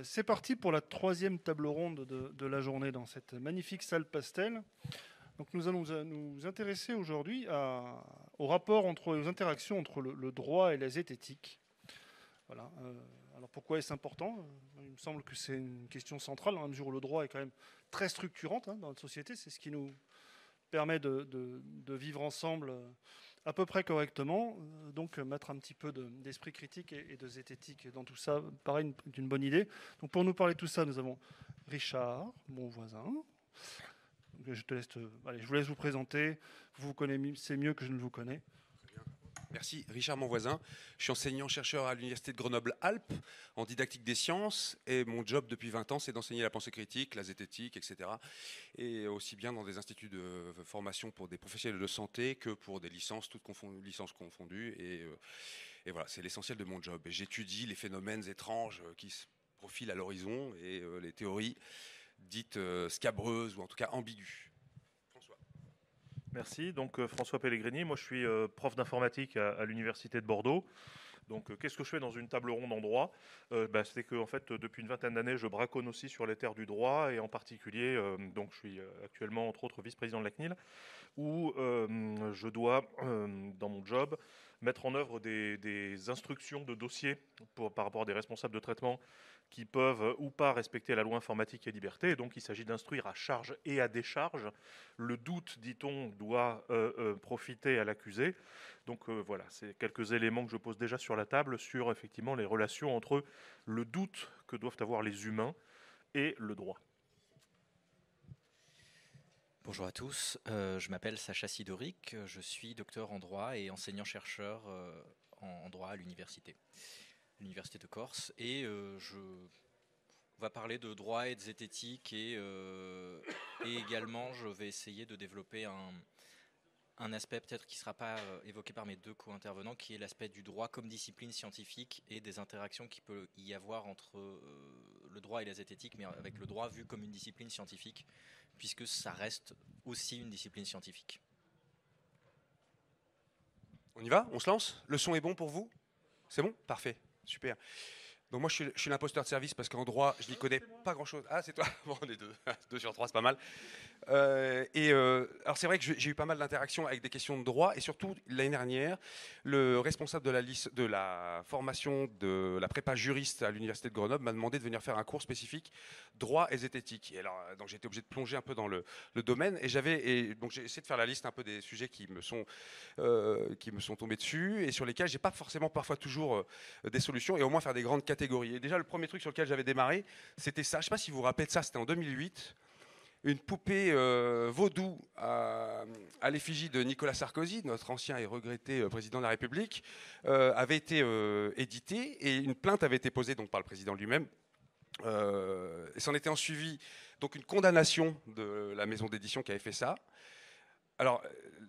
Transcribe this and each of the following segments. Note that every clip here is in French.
Euh, c'est parti pour la troisième table ronde de, la journée dans cette magnifique salle pastel. Donc nous allons nous intéresser aujourd'hui au rapport entre aux interactions entre le, droit et la zététique. Voilà. Euh, alors pourquoi est-ce important? Euh, Il me semble que c'est une question centrale dans la mesure où le droit est quand même très structurante hein, dans notre société. C'est ce qui nous permet de, de vivre ensemble à peu près correctement. Euh, donc mettre un petit peu d'esprit critique et, de zététique dans tout ça paraît une, bonne idée. Donc pour nous parler de tout ça, nous avons Richard, mon voisin. Je, te laisse je vous laisse vous présenter. Vous vous connaissez mieux que je ne vous connais. Merci. Richard Monvoisin. Je suis enseignant-chercheur à l'Université de Grenoble-Alpes en didactique des sciences. Et mon job depuis 20 ans, c'est d'enseigner la pensée critique, la zététique, etc. Et aussi bien dans des instituts de formation pour des professionnels de santé que pour des licences, toutes licences confondues. Et, euh, voilà, c'est l'essentiel de mon job. Et j'étudie les phénomènes étranges qui se profilent à l'horizon et euh, les théories dites euh, scabreuses ou en tout cas ambiguës. Merci. Donc euh, François Pellegrini, moi je suis euh, prof d'informatique à, l'université de Bordeaux. Donc, euh, qu'est-ce que je fais dans une table ronde en droit? Bah, C'est que, fait, depuis une vingtaine d'années, je braconne aussi sur les terres du droit, et en particulier, donc, je suis actuellement, entre autres, vice-président de la CNIL, où je dois, dans mon job, mettre en œuvre des, instructions de dossiers par rapport à des responsables de traitement qui peuvent ou pas respecter la loi informatique et liberté. Donc, il s'agit d'instruire à charge et à décharge. Le doute, dit-on, doit euh, euh, profiter à l'accusé. Donc euh, voilà, c'est quelques éléments que je pose déjà sur la table sur effectivement les relations entre le doute que doivent avoir les humains et le droit. Bonjour à tous, je m'appelle Sacha Sidoric, je suis docteur en droit et enseignant-chercheur en droit à l'université l'université de Corse, et euh, je on va parler de droit et de zététique, et, euh, et également je vais essayer de développer un, un aspect peut-être qui ne sera pas euh, évoqué par mes deux co-intervenants, qui est l'aspect du droit comme discipline scientifique et des interactions qu'il peut y avoir entre le droit et la zététique, mais avec le droit vu comme une discipline scientifique, puisque ça reste aussi une discipline scientifique. On y va? On se lance? Le son est bon pour vous? C'est bon? Parfait. Super. Donc moi, je suis, l'imposteur de service parce qu'en droit, je n'y connais pas grand-chose. Ah, c'est toi Bon, on est deux. deux sur trois, c'est pas mal. Euh, et euh, alors c'est vrai que j'ai eu pas mal d'interactions avec des questions de droit et surtout l'année dernière, le responsable de la, liste, de la formation de la prépa juriste à l'université de Grenoble m'a demandé de venir faire un cours spécifique droit et zététique. Et alors donc j'ai été obligé de plonger un peu dans le, domaine et donc j'ai essayé de faire la liste un peu des sujets qui me sont euh, qui me sont tombés dessus et sur lesquels j'ai pas forcément parfois toujours des solutions et au moins faire des grandes catégories. Et déjà le premier truc sur lequel j'avais démarré, c'était ça. Je sais pas si vous vous rappelez de ça, c'était en 2008 une poupée euh, vaudou à, l'effigie de Nicolas Sarkozy, notre ancien et regretté euh, président de la République, euh, avait été éditée et une plainte avait été posée donc par le président lui-même. et s'en était en suivi donc une condamnation de la maison d'édition qui avait fait ça. Alors,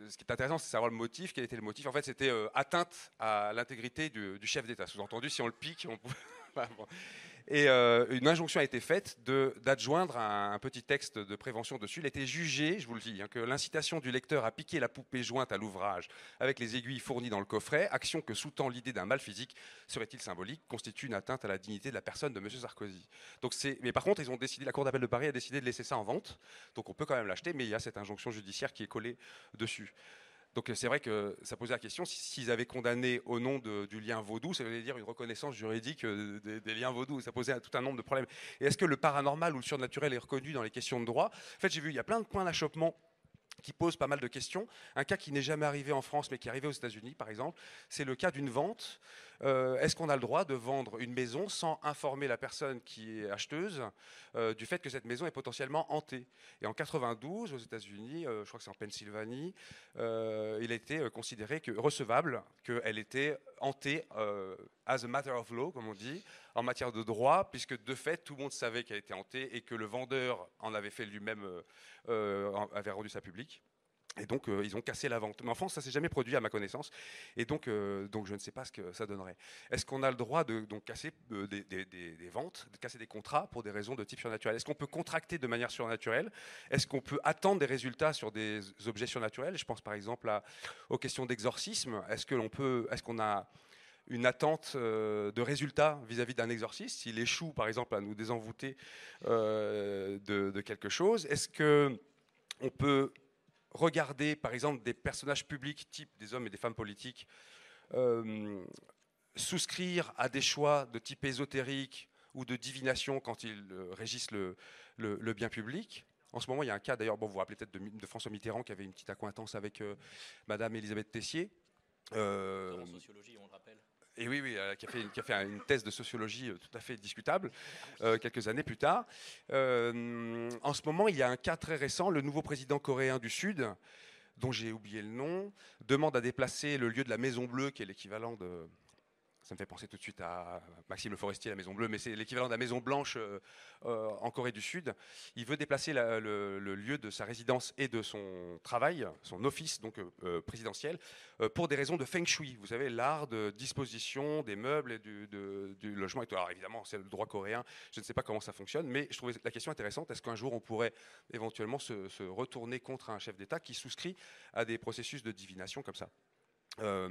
ce qui est intéressant, c'est savoir le motif. Quel était le motif En fait, c'était atteinte à l'intégrité du, chef d'État. Sous-entendu, si on le pique, on Et euh, une injonction a été faite d'adjoindre un, petit texte de prévention dessus. Il a été jugé, je vous le dis, hein, que l'incitation du lecteur à piquer la poupée jointe à l'ouvrage avec les aiguilles fournies dans le coffret, action que sous-tend l'idée d'un mal physique, serait-il symbolique, constitue une atteinte à la dignité de la personne de M. Sarkozy. Donc mais par contre, ils ont décidé, la Cour d'appel de Paris a décidé de laisser ça en vente. Donc on peut quand même l'acheter, mais il y a cette injonction judiciaire qui est collée dessus. Donc c'est vrai que ça posait la question s'ils avaient condamné au nom du lien vaudou, ça veut dire une reconnaissance juridique euh, des, liens vaudou. Ça posait tout un nombre de problèmes. Et est-ce que le paranormal ou le surnaturel est reconnu dans les questions de droit? En fait, j'ai vu, il y a plein de points d'achoppement qui pose pas mal de questions. Un cas qui n'est jamais arrivé en France, mais qui est arrivé aux États-Unis, par exemple, c'est le cas d'une vente. Euh, est-ce qu'on a le droit de vendre une maison sans informer la personne qui est acheteuse euh, du fait que cette maison est potentiellement hantée? Et en 92, aux États-Unis, euh, je crois que c'est en Pennsylvanie, il a été considéré que recevable qu'elle était hantée as a matter of law, comme on dit, en matière de droit, puisque de fait, tout le monde savait qu'elle était hantée et que le vendeur en avait fait lui-même, avait rendu ça public. Et donc, euh, ils ont cassé la vente. Mais en France, ça s'est jamais produit à ma connaissance. Et donc, euh, donc, je ne sais pas ce que ça donnerait. Est-ce qu'on a le droit de donc, casser euh, des, ventes, de casser des contrats pour des raisons de type surnaturel? Est-ce qu'on peut contracter de manière surnaturelle? Est-ce qu'on peut attendre des résultats sur des objets surnaturels? Je pense par exemple aux questions d'exorcisme. Est-ce peut, est-ce qu'on a une attente de résultat vis-à-vis d'un exorciste? S'il échoue, par exemple, à nous désenvoûter de, de, quelque chose, est-ce que on peut regarder, par exemple, des personnages publics, type des hommes et des femmes politiques, souscrire à des choix de type ésotérique ou de divination quand ils régissent le, bien public. En ce moment, il y a un cas, d'ailleurs, bon, vous vous rappelez peut-être de, François Mitterrand qui avait une petite accointance avec euh, Madame Elisabeth Tessier. Euh, sociologie, on le rappelle. Et oui, oui, euh, qui, fait, qui, a fait, une thèse de sociologie tout à fait discutable quelques années plus tard. en ce moment, il y a un cas très récent, le nouveau président coréen du Sud, dont j'ai oublié le nom, demande à déplacer le lieu de la Maison Bleue, qui est l'équivalent de, ça me fait penser tout de suite à Maxime Le Forestier, la Maison Bleue, mais c'est l'équivalent de la Maison Blanche euh, euh, en Corée du Sud. Il veut déplacer le, lieu de sa résidence et de son travail, son office donc euh, présidentiel, pour des raisons de feng shui. Vous savez, l'art de disposition des meubles et du, logement. Alors évidemment, c'est le droit coréen. Je ne sais pas comment ça fonctionne, mais je trouvais la question intéressante. Est-ce qu'un jour on pourrait éventuellement se retourner contre un chef d'État qui souscrit à des processus de divination comme ça? Euh,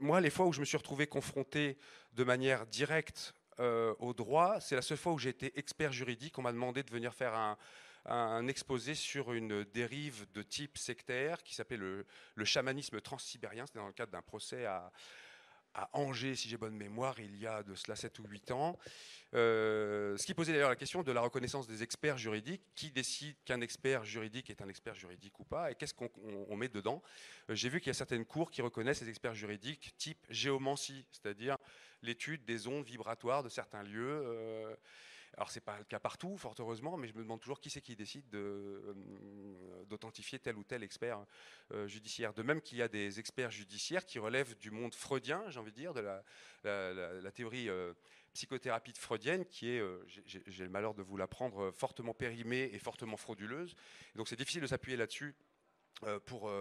moi, les fois où je me suis retrouvé confronté de manière directe euh, au droit, c'est la seule fois où j'ai été expert juridique. On m'a demandé de venir faire un, exposé sur une dérive de type sectaire qui s'appelait le, le, chamanisme transsibérien. C'était dans le cadre d'un procès à, à Angers, si j'ai bonne mémoire, il y a de cela 7 ou 8 ans. Euh, ce qui posait d'ailleurs la question de la reconnaissance des experts juridiques. Qui décide qu'un expert juridique est un expert juridique ou pas Et qu'est-ce qu'on met dedans? Euh, J'ai vu qu'il y a certaines cours qui reconnaissent ces experts juridiques type géomancie, c'est-à-dire l'étude des ondes vibratoires de certains lieux. Euh, alors c'est pas le cas partout, fort heureusement, mais je me demande toujours qui c'est qui décide euh, d'authentifier tel ou tel expert euh, judiciaire. De même qu'il y a des experts judiciaires qui relèvent du monde freudien, j'ai envie de dire, de la, théorie euh, psychothérapie freudienne, qui est, j'ai le malheur de vous l'apprendre, fortement périmée et fortement frauduleuse. donc c'est difficile de s'appuyer là-dessus pour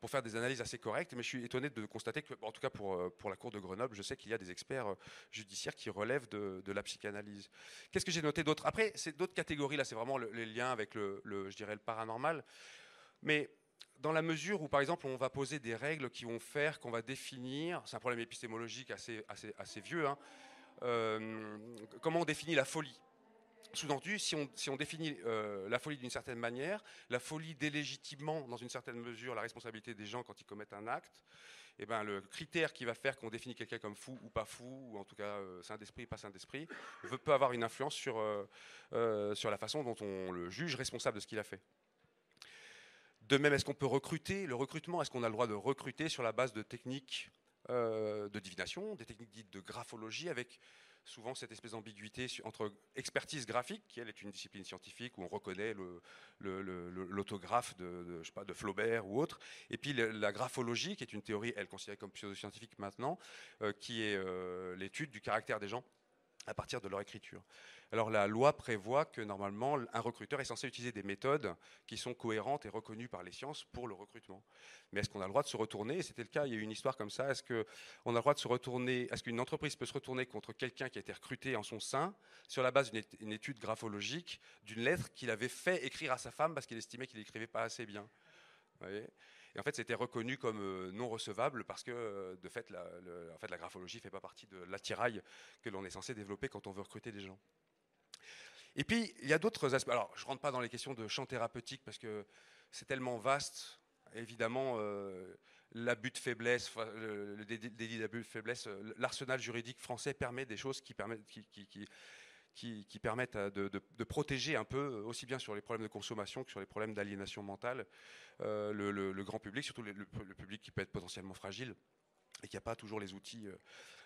pour faire des analyses assez correctes. Mais je suis étonné de constater que, en tout cas pour, euh, pour la Cour de Grenoble, je sais qu'il y a des experts euh, judiciaires qui relèvent de, la psychanalyse. Qu'est-ce que j'ai noté d'autre? Après, c'est d'autres catégories. Là, c'est vraiment les liens avec le, je dirais, le paranormal. Mais dans la mesure où, par exemple, on va poser des règles qui vont faire qu'on va définir, c'est un problème épistémologique assez, assez, assez vieux, hein, euh, comment on définit la folie? Sous-entendu, si on, définit euh, la folie d'une certaine manière, la folie délégitimement, dans une certaine mesure, la responsabilité des gens quand ils commettent un acte, eh ben, le critère qui va faire qu'on définit quelqu'un comme fou ou pas fou, ou en tout cas euh, saint d'esprit, pas saint d'esprit, peut avoir une influence sur, euh, sur la façon dont on le juge responsable de ce qu'il a fait. De même, est-ce qu'on peut recruter? Le recrutement, est-ce qu'on a le droit de recruter sur la base de techniques de divination, des techniques dites de graphologie, avec souvent cette espèce d'ambiguïté entre expertise graphique, qui elle est une discipline scientifique où on reconnaît l'autographe de, Flaubert ou autre, et puis la graphologie, qui est une théorie, elle considérée comme pseudo-scientifique maintenant, euh, qui est euh, l'étude du caractère des gens à partir de leur écriture. Alors la loi prévoit que normalement un recruteur est censé utiliser des méthodes qui sont cohérentes et reconnues par les sciences pour le recrutement. Mais est-ce qu'on a le droit de se retourner? C'était le cas, il y a eu une histoire comme ça. Est-ce qu'on a le droit de se retourner? Est-ce qu'une entreprise peut se retourner contre quelqu'un qui a été recruté en son sein sur la base d'une étude graphologique d'une lettre qu'il avait fait écrire à sa femme parce qu'il estimait qu'il n'écrivait pas assez bien? Et en fait, c'était reconnu comme euh, non recevable parce que, euh, de fait, la, en fait, la graphologie ne fait pas partie de l'attirail que l'on est censé développer quand on veut recruter des gens. Et puis, il y a d'autres aspects. Alors, je ne rentre pas dans les questions de champ thérapeutique parce que c'est tellement vaste. Évidemment, euh, l'abus de faiblesse, le, délit d'abus de faiblesse, l'arsenal juridique français permet des choses qui permettent, qui, permettent de, protéger un peu, aussi bien sur les problèmes de consommation que sur les problèmes d'aliénation mentale, euh, le, grand public, surtout le, public qui peut être potentiellement fragile et qui n'a pas toujours les outils euh,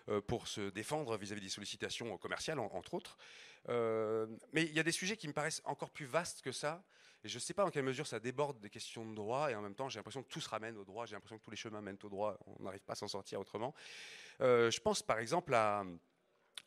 euh, pour se défendre vis-à-vis des sollicitations commerciales, entre autres. mais il y a des sujets qui me paraissent encore plus vastes que ça, et je ne sais pas en quelle mesure ça déborde des questions de droit, et en même temps j'ai l'impression que tout se ramène au droit, j'ai l'impression que tous les chemins mènent au droit, on n'arrive pas à s'en sortir autrement. je pense par exemple à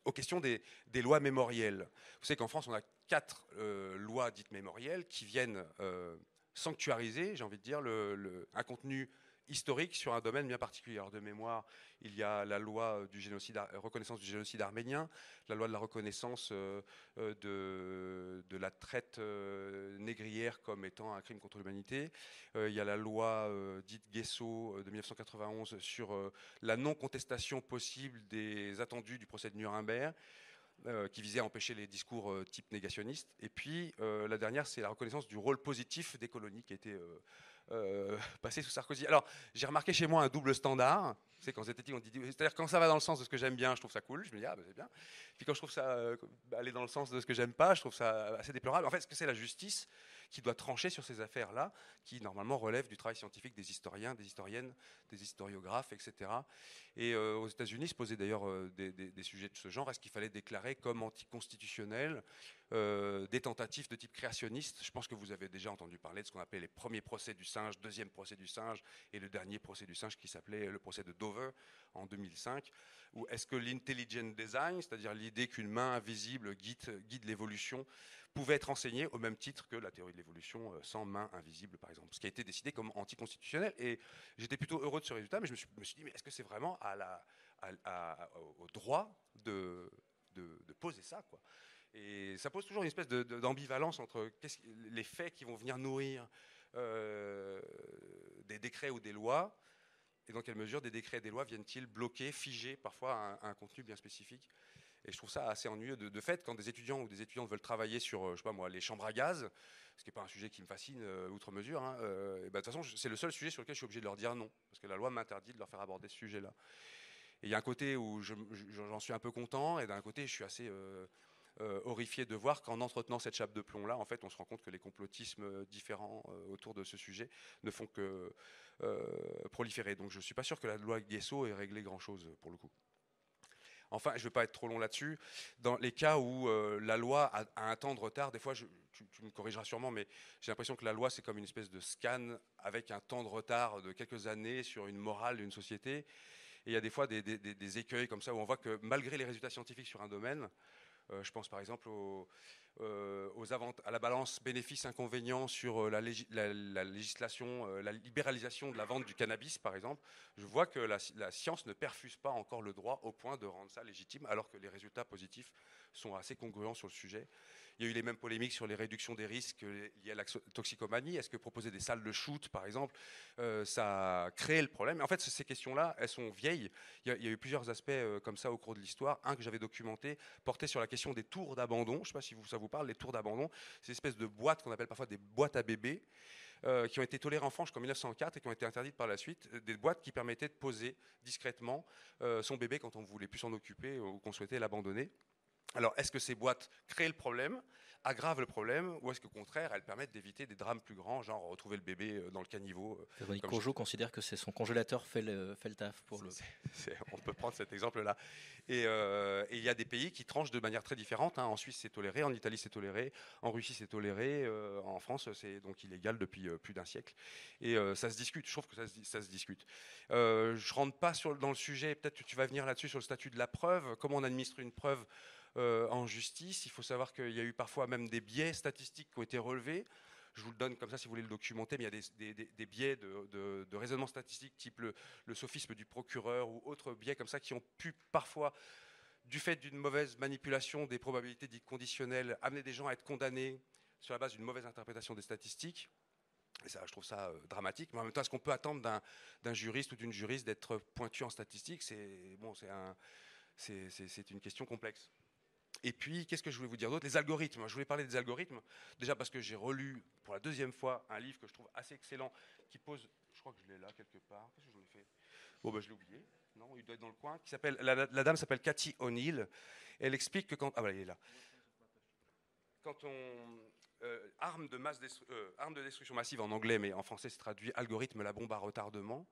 aux questions des, lois mémorielles. Vous savez qu'en France, on a quatre euh, lois dites mémorielles qui viennent euh, sanctuariser, j'ai envie de dire, le, un contenu historique sur un domaine bien particulier. De mémoire, il y a la loi du génocide, reconnaissance du génocide arménien, la loi de la reconnaissance de, de, la traite négrière comme étant un crime contre l'humanité. il y a la loi dite Guesso de 1991 sur la non-contestation possible des attendus du procès de Nuremberg. Euh, qui visait à empêcher les discours euh, type négationnistes. Et puis euh, la dernière, c'est la reconnaissance du rôle positif des colonies qui a été passé sous Sarkozy. Alors j'ai remarqué chez moi un double standard. C'est quand on dit, c'est-à-dire quand ça va dans le sens de ce que j'aime bien, je trouve ça cool. Je me dis ah bah, c'est bien. Puis quand je trouve ça aller dans le sens de ce que j'aime pas, je trouve ça assez déplorable. En fait, ce que c'est la justice qui doit trancher sur ces affaires-là, qui normalement relèvent du travail scientifique des historiens, des historiennes, des historiographes, etc. Et euh, aux États-Unis se posaient d'ailleurs euh, des, sujets de ce genre. Est-ce qu'il fallait déclarer comme anticonstitutionnel euh, des tentatives de type créationniste Je pense que vous avez déjà entendu parler de ce qu'on appelait les premiers procès du singe, deuxième procès du singe et le dernier procès du singe qui s'appelait le procès de Dover en 2005. Ou est-ce que l'intelligent design, c'est-à-dire l'idée qu'une main invisible guide, l'évolution, pouvait être enseigné au même titre que la théorie de l'évolution euh, sans main invisible, par exemple. Ce qui a été décidé comme anticonstitutionnel. Et j'étais plutôt heureux de ce résultat, mais je me suis, dit, mais est-ce que c'est vraiment au droit de, poser ça Et ça pose toujours une espèce d'ambivalence entre les faits qui vont venir nourrir euh, des décrets ou des lois, et dans quelle mesure des décrets et des lois viennent-ils bloquer, figer parfois un contenu bien spécifique et je trouve ça assez ennuyeux. De, fait, quand des étudiants ou des étudiantes veulent travailler sur, euh, je sais pas moi, les chambres à gaz, ce qui n'est pas un sujet qui me fascine euh, outre mesure, hein, ben, de toute façon, c'est le seul sujet sur lequel je suis obligé de leur dire non, parce que la loi m'interdit de leur faire aborder ce sujet-là. Et il y a un côté où j'en suis un peu content, et d'un côté, je suis assez horrifié de voir qu'en entretenant cette chape de plomb-là, en fait, on se rend compte que les complotismes différents autour de ce sujet ne font que proliférer. Donc je ne suis pas sûr que la loi Guesso ait réglé grand-chose pour le coup. Enfin, je ne vais pas être trop long là-dessus. Dans les cas où euh, la loi a, un temps de retard, des fois, tu, me corrigeras sûrement, mais j'ai l'impression que la loi, c'est comme une espèce de scan avec un temps de retard de quelques années sur une morale d'une société. Et il y a des fois des, écueils comme ça où on voit que malgré les résultats scientifiques sur un domaine, euh, je pense par exemple euh, à la balance bénéfices-inconvénients sur euh, la, législation, la libéralisation de la vente du cannabis, par exemple. Je vois que la, la, science ne perfuse pas encore le droit au point de rendre ça légitime, alors que les résultats positifs sont assez congruents sur le sujet. Il y a eu les mêmes polémiques sur les réductions des risques liés à la toxicomanie. Est-ce que proposer des salles de shoot, par exemple, euh, ça a créé le problème? En fait, ces questions-là, elles sont vieilles. Il y, a, eu plusieurs aspects euh, comme ça au cours de l'histoire. Un que j'avais documenté portait sur la question des tours d'abandon. Je ne sais pas si ça vous parle, les tours d'abandon. C'est une espèce de boîtes qu'on appelle parfois des boîtes à bébés. Euh, qui ont été tolérées en France jusqu'en 1904 et qui ont été interdites par la suite, des boîtes qui permettaient de poser discrètement son bébé quand on ne voulait plus s'en occuper ou qu'on souhaitait l'abandonner. Alors, est-ce que ces boîtes créent le problème, aggravent le problème, ou est-ce qu'au contraire, elles permettent d'éviter des drames plus grands, genre retrouver le bébé euh, dans le caniveau euh, Véronique Courgeot considère que c'est son congélateur fait le, fait le taf pour le. on peut prendre cet exemple-là. Euh, et il y a des pays qui tranchent de manière très différente. Hein. En Suisse, c'est toléré, en Italie, c'est toléré, en Russie, c'est toléré, en France, c'est donc illégal depuis plus d'un siècle. Et ça se discute. Je trouve que ça se, ça se discute. je rentre pas sur, dans le sujet. Peut-être que tu vas venir là-dessus sur le statut de la preuve. Comment on administre une preuve euh, en justice. Il faut savoir qu'il y a eu parfois même des biais statistiques qui ont été relevés. Je vous le donne comme ça si vous voulez le documenter, mais il y a des, biais de, raisonnement statistique type le, sophisme du procureur ou autres biais comme ça qui ont pu parfois du fait d'une mauvaise manipulation des probabilités dites conditionnelles, amener des gens à être condamnés sur la base d'une mauvaise interprétation des statistiques. Et ça, je trouve ça euh, dramatique. Mais en même temps, est-ce qu'on peut attendre d'un juriste ou d'une juriste d'être pointu en statistiques C'est bon, c'est une question complexe. Et puis, qu'est-ce que je voulais vous dire d'autre? Les algorithmes. Je voulais parler des algorithmes, déjà parce que j'ai relu pour la deuxième fois un livre que je trouve assez excellent, qui pose, je crois que je l'ai là quelque part, qu'est-ce que j'en ai fait Bon, ben je l'ai oublié, non, il doit être dans le coin, qui s'appelle, la, dame s'appelle Cathy O'Neill, elle explique que quand, ah voilà, il est là. Quand on, euh, arme, de euh, arme de destruction massive en anglais, mais en français c'est traduit algorithme, la bombe à retardement,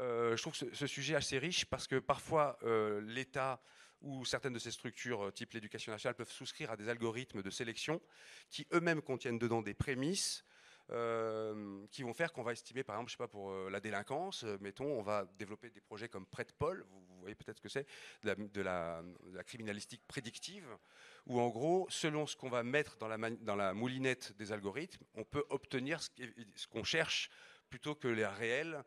je trouve ce, sujet assez riche parce que parfois l'État où certaines de ces structures, euh, type l'éducation nationale, peuvent souscrire à des algorithmes de sélection qui eux-mêmes contiennent dedans des prémices euh, qui vont faire qu'on va estimer, par exemple, je sais pas, pour euh, la délinquance, mettons, on va développer des projets comme Prêt Paul, vous, voyez peut-être ce que c'est, de, la, criminalistique prédictive, où en gros, selon ce qu'on va mettre dans la moulinette des algorithmes, on peut obtenir ce qu'on cherche plutôt que les réelles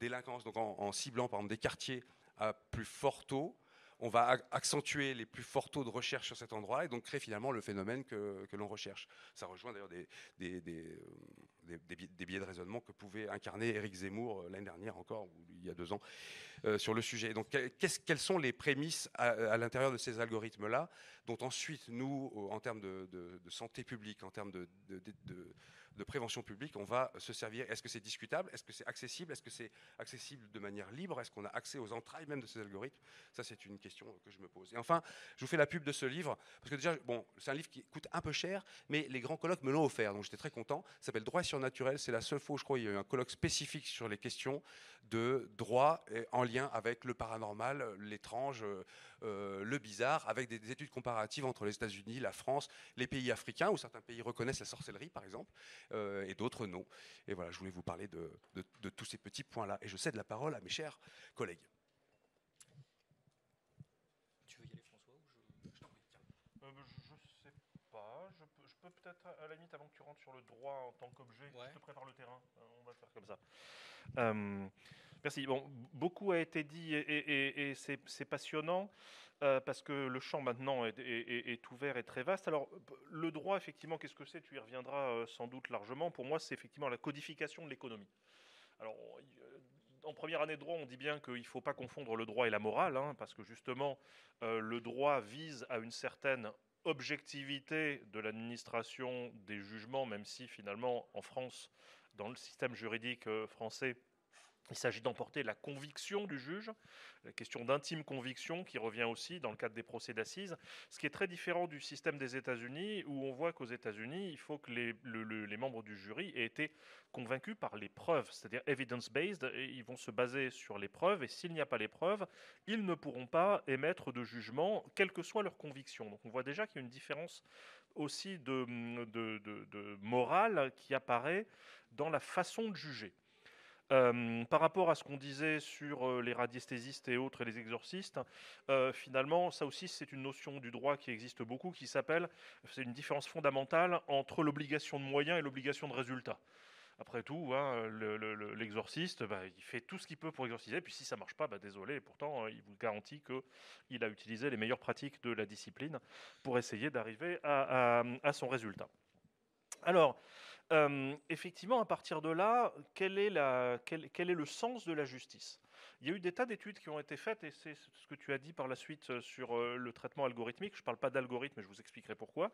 délinquances. Donc en, ciblant par exemple des quartiers à plus fort taux, on va accentuer les plus forts taux de recherche sur cet endroit et donc créer finalement le phénomène que, l'on recherche. Ça rejoint d'ailleurs des, des, biais de raisonnement que pouvait incarner Éric Zemmour l'année dernière encore, ou il y a deux ans, sur le sujet. Donc quelles sont les prémices à, l'intérieur de ces algorithmes-là, dont ensuite nous, en termes de, santé publique, en termes de prévention publique, on va se servir. Est-ce que c'est discutable? Est-ce que c'est accessible? Est-ce que c'est accessible de manière libre? Est-ce qu'on a accès aux entrailles même de ces algorithmes? Ça, c'est une question que je me pose. Et enfin, je vous fais la pub de ce livre, parce que déjà, bon, c'est un livre qui coûte un peu cher, mais les grands colloques me l'ont offert, donc j'étais très content. Ça s'appelle Droit surnaturel. C'est la seule fois, je crois, il y a eu un colloque spécifique sur les questions de droit en lien avec le paranormal, l'étrange, euh, le bizarre, avec des, études comparatives entre les États-Unis, la France, les pays africains, où certains pays reconnaissent la sorcellerie, par exemple, euh, et d'autres non. Et voilà, je voulais vous parler de, tous ces petits points-là. Et je cède la parole à mes chers collègues. Tu veux y aller, François ou je... Euh, je sais pas. Je peux, peut-être, à la limite, avant que tu rentres sur le droit en tant qu'objet, je te prépare le terrain. On va faire comme ça. Merci. Bon, beaucoup a été dit et, c'est passionnant euh, parce que le champ maintenant est, ouvert et très vaste. Alors, le droit, effectivement, qu'est-ce que c'est? Tu y reviendras euh, sans doute largement. Pour moi, c'est effectivement la codification de l'économie. Alors, euh, en première année de droit, on dit bien qu'il ne faut pas confondre le droit et la morale, hein, parce que justement, le droit vise à une certaine objectivité de l'administration des jugements, même si finalement, en France, dans le système juridique français, il s'agit d'emporter la conviction du juge, la question d'intime conviction qui revient aussi dans le cadre des procès d'assises, ce qui est très différent du système des États-Unis où on voit qu'aux États-Unis, il faut que les, membres du jury aient été convaincus par les preuves, c'est-à-dire evidence-based, ils vont se baser sur les preuves et s'il n'y a pas les preuves, ils ne pourront pas émettre de jugement, quelle que soit leur conviction. Donc on voit déjà qu'il y a une différence aussi de morale qui apparaît dans la façon de juger. Par rapport à ce qu'on disait sur les radiesthésistes et autres et les exorcistes, finalement, ça aussi c'est une notion du droit qui existe beaucoup, qui s'appelle, c'est une différence fondamentale entre l'obligation de moyens et l'obligation de résultat. Après tout, hein, l'exorciste, bah, il fait tout ce qu'il peut pour exorciser, puis si ça marche pas, bah, désolé, pourtant il vous garantit qu'il a utilisé les meilleures pratiques de la discipline pour essayer d'arriver à, son résultat. Alors, effectivement, à partir de là, quel est, le sens de la justice? Il y a eu des tas d'études qui ont été faites, et c'est ce que tu as dit par la suite sur le traitement algorithmique. Je ne parle pas d'algorithme, mais je vous expliquerai pourquoi.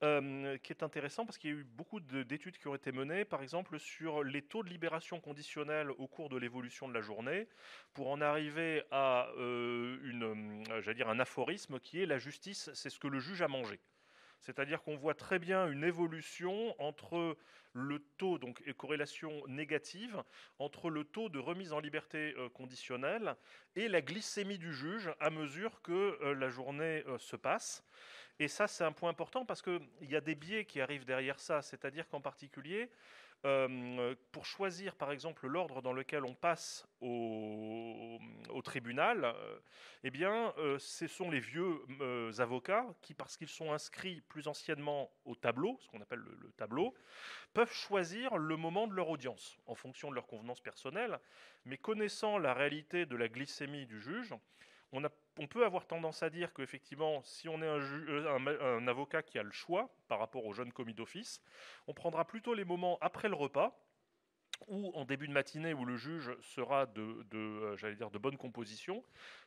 qui est intéressant parce qu'il y a eu beaucoup d'études qui ont été menées, par exemple, sur les taux de libération conditionnelle au cours de l'évolution de la journée, pour en arriver à un aphorisme qui est la justice, c'est ce que le juge a mangé. C'est-à-dire qu'on voit très bien une évolution entre le taux, donc corrélation négative, entre le taux de remise en liberté euh, conditionnelle et la glycémie du juge à mesure que euh, la journée euh, se passe. Et ça, c'est un point important parce qu'il y a des biais qui arrivent derrière ça. C'est-à-dire qu'en particulier, euh, pour choisir, par exemple, l'ordre dans lequel on passe au, tribunal, euh, eh bien, euh, ce sont les vieux avocats qui, parce qu'ils sont inscrits plus anciennement au tableau, ce qu'on appelle le, tableau, peuvent choisir le moment de leur audience en fonction de leur convenance personnelle. Mais connaissant la réalité de la glycémie du juge, on, peut avoir tendance à dire qu'effectivement, si on est un, avocat qui a le choix par rapport aux jeunes commis d'office, on prendra plutôt les moments après le repas ou en début de matinée où le juge sera de, euh, j'allais dire, de bonne composition,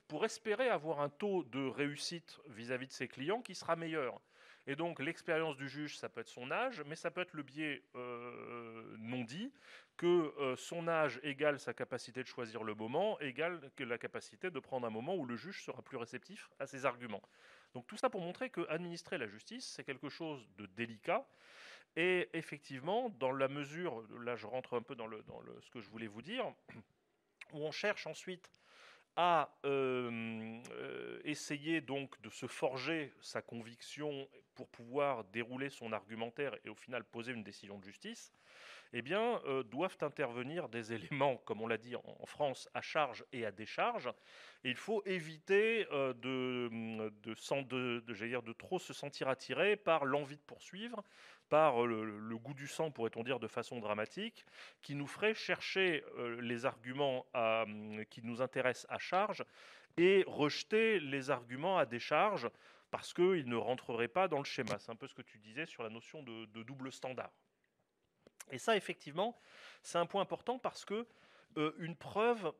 pour espérer avoir un taux de réussite vis-à-vis de ses clients qui sera meilleur. Et donc l'expérience du juge, ça peut être son âge, mais ça peut être le biais euh, non dit que euh, son âge égale sa capacité de choisir le moment, égale que la capacité de prendre un moment où le juge sera plus réceptif à ses arguments. Donc tout ça pour montrer que administrer la justice, c'est quelque chose de délicat. Et effectivement, dans la mesure, là je rentre un peu dans, le, dans le, ce que je voulais vous dire, où on cherche ensuite à euh, euh, essayer donc de se forger sa conviction pour pouvoir dérouler son argumentaire et au final poser une décision de justice, eh bien, euh, doivent intervenir des éléments, comme on l'a dit en, France, à charge et à décharge. Et il faut éviter de, de, de, de trop se sentir attiré par l'envie de poursuivre, par le, goût du sang, pourrait-on dire, de façon dramatique, qui nous ferait chercher les arguments qui nous intéressent à charge et rejeter les arguments à décharge parce qu'ils ne rentreraient pas dans le schéma. C'est un peu ce que tu disais sur la notion de, double standard. Et ça, effectivement, c'est un point important parce que euh, une preuve,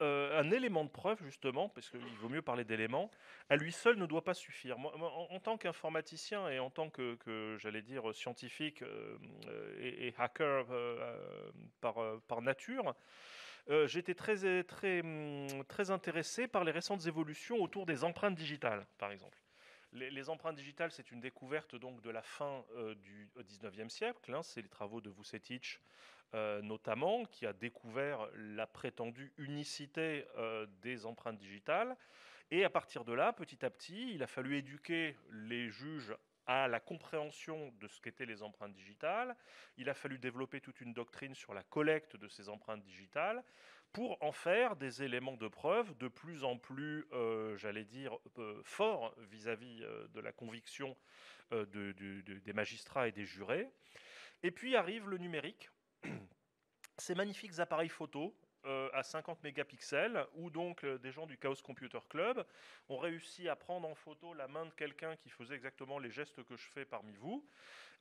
euh, un élément de preuve, justement, parce qu'il vaut mieux parler d'éléments, à lui seul ne doit pas suffire. en, tant qu'informaticien et en tant que, j'allais dire, scientifique euh, et, hacker par, nature, j'étais très, très, très intéressé par les récentes évolutions autour des empreintes digitales, par exemple. Les, empreintes digitales, c'est une découverte donc de la fin euh, du XIXe siècle. Hein. c'est les travaux de Vucetich euh, notamment qui a découvert la prétendue unicité euh, des empreintes digitales. Et à partir de là, petit à petit, il a fallu éduquer les juges à la compréhension de ce qu'étaient les empreintes digitales. Il a fallu développer toute une doctrine sur la collecte de ces empreintes digitales pour en faire des éléments de preuve de plus en plus, euh, j'allais dire, forts vis-à-vis de la conviction des magistrats et des jurés. Et puis arrive le numérique, ces magnifiques appareils photo à 50 mégapixels, où donc des gens du Chaos Computer Club ont réussi à prendre en photo la main de quelqu'un qui faisait exactement les gestes que je fais parmi vous,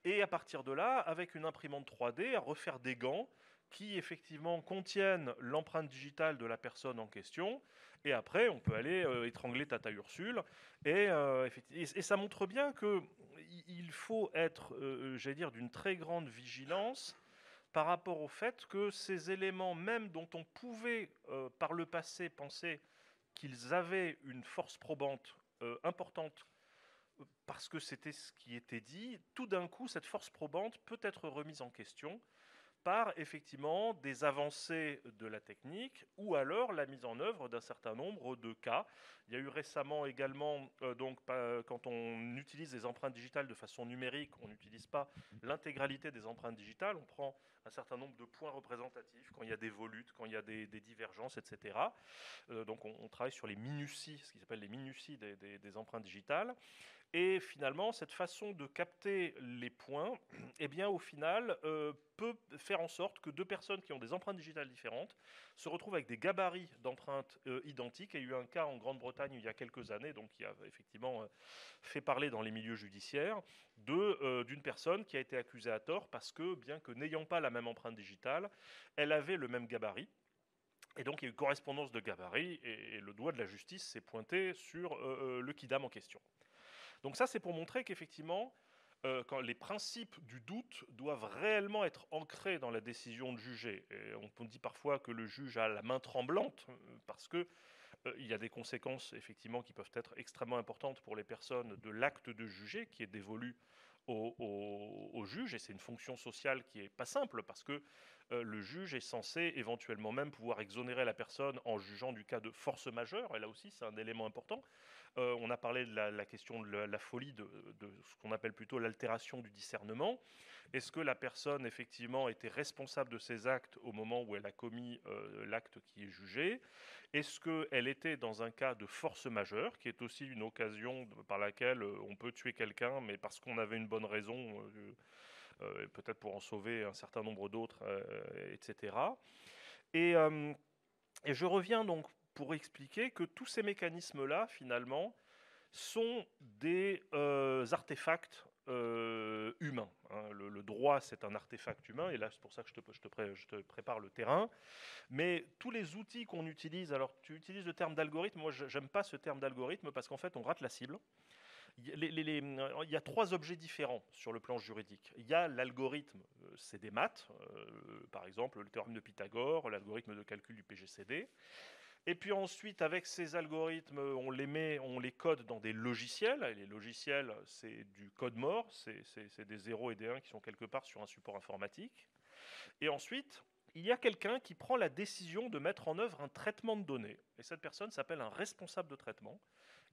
et à partir de là, avec une imprimante 3D, à refaire des gants qui effectivement contiennent l'empreinte digitale de la personne en question. Et après, on peut aller euh, étrangler Tata Ursule. Euh, et, et, ça montre bien qu'il faut être, euh, j'allais dire, d'une très grande vigilance par rapport au fait que ces éléments, même dont on pouvait par le passé penser qu'ils avaient une force probante importante, parce que c'était ce qui était dit, tout d'un coup, cette force probante peut être remise en question par effectivement des avancées de la technique ou alors la mise en œuvre d'un certain nombre de cas. Il y a eu récemment également, euh, donc, quand on utilise des empreintes digitales de façon numérique, on n'utilise pas l'intégralité des empreintes digitales, on prend un certain nombre de points représentatifs, quand il y a des volutes, quand il y a des, divergences, etc. Euh, donc on, travaille sur les minuties, ce qui s'appelle les minuties des empreintes digitales. Et finalement, cette façon de capter les points, eh bien, au final, euh, peut faire en sorte que deux personnes qui ont des empreintes digitales différentes se retrouvent avec des gabarits d'empreintes euh, identiques. il y a eu un cas en Grande-Bretagne il y a quelques années, donc qui a effectivement euh, fait parler dans les milieux judiciaires, d'une personne qui a été accusée à tort parce que, bien que n'ayant pas la même empreinte digitale, elle avait le même gabarit. Et donc il y a eu correspondance de gabarit et, le doigt de la justice s'est pointé sur le kidam en question. Donc ça, c'est pour montrer qu'effectivement, euh, les principes du doute doivent réellement être ancrés dans la décision de juger. On dit parfois que le juge a la main tremblante euh, parce que euh, il y a des conséquences effectivement qui peuvent être extrêmement importantes pour les personnes de l'acte de juger qui est dévolu au, juge. Et c'est une fonction sociale qui est pas simple parce que le juge est censé éventuellement même pouvoir exonérer la personne en jugeant du cas de force majeure. Et là aussi c'est un élément important euh, on a parlé de la, question de la, folie, de, ce qu'on appelle plutôt l'altération du discernement. Est-ce que la personne, effectivement, était responsable de ses actes au moment où elle a commis euh, l'acte qui est jugé? Est-ce qu'elle était dans un cas de force majeure, qui est aussi une occasion par laquelle euh, on peut tuer quelqu'un, mais parce qu'on avait une bonne raison, peut-être pour en sauver un certain nombre d'autres, etc. Et, et je reviens donc pour expliquer que tous ces mécanismes-là, finalement, sont des euh, artefacts euh, humains. Hein. Le, droit, c'est un artefact humain, et là, c'est pour ça que je te, prépare le terrain. Mais tous les outils qu'on utilise, alors tu utilises le terme d'algorithme, moi, j'aime pas ce terme d'algorithme parce qu'en fait, on rate la cible. il y a trois objets différents sur le plan juridique. Il y a l'algorithme, euh, c'est des maths, par exemple le théorème de Pythagore, l'algorithme de calcul du PGCD. Et puis ensuite, avec ces algorithmes, on les met, on les code dans des logiciels. Les logiciels, c'est du code mort, c'est des 0 et des 1 qui sont quelque part sur un support informatique. Et ensuite, il y a quelqu'un qui prend la décision de mettre en œuvre un traitement de données. Et cette personne s'appelle un responsable de traitement.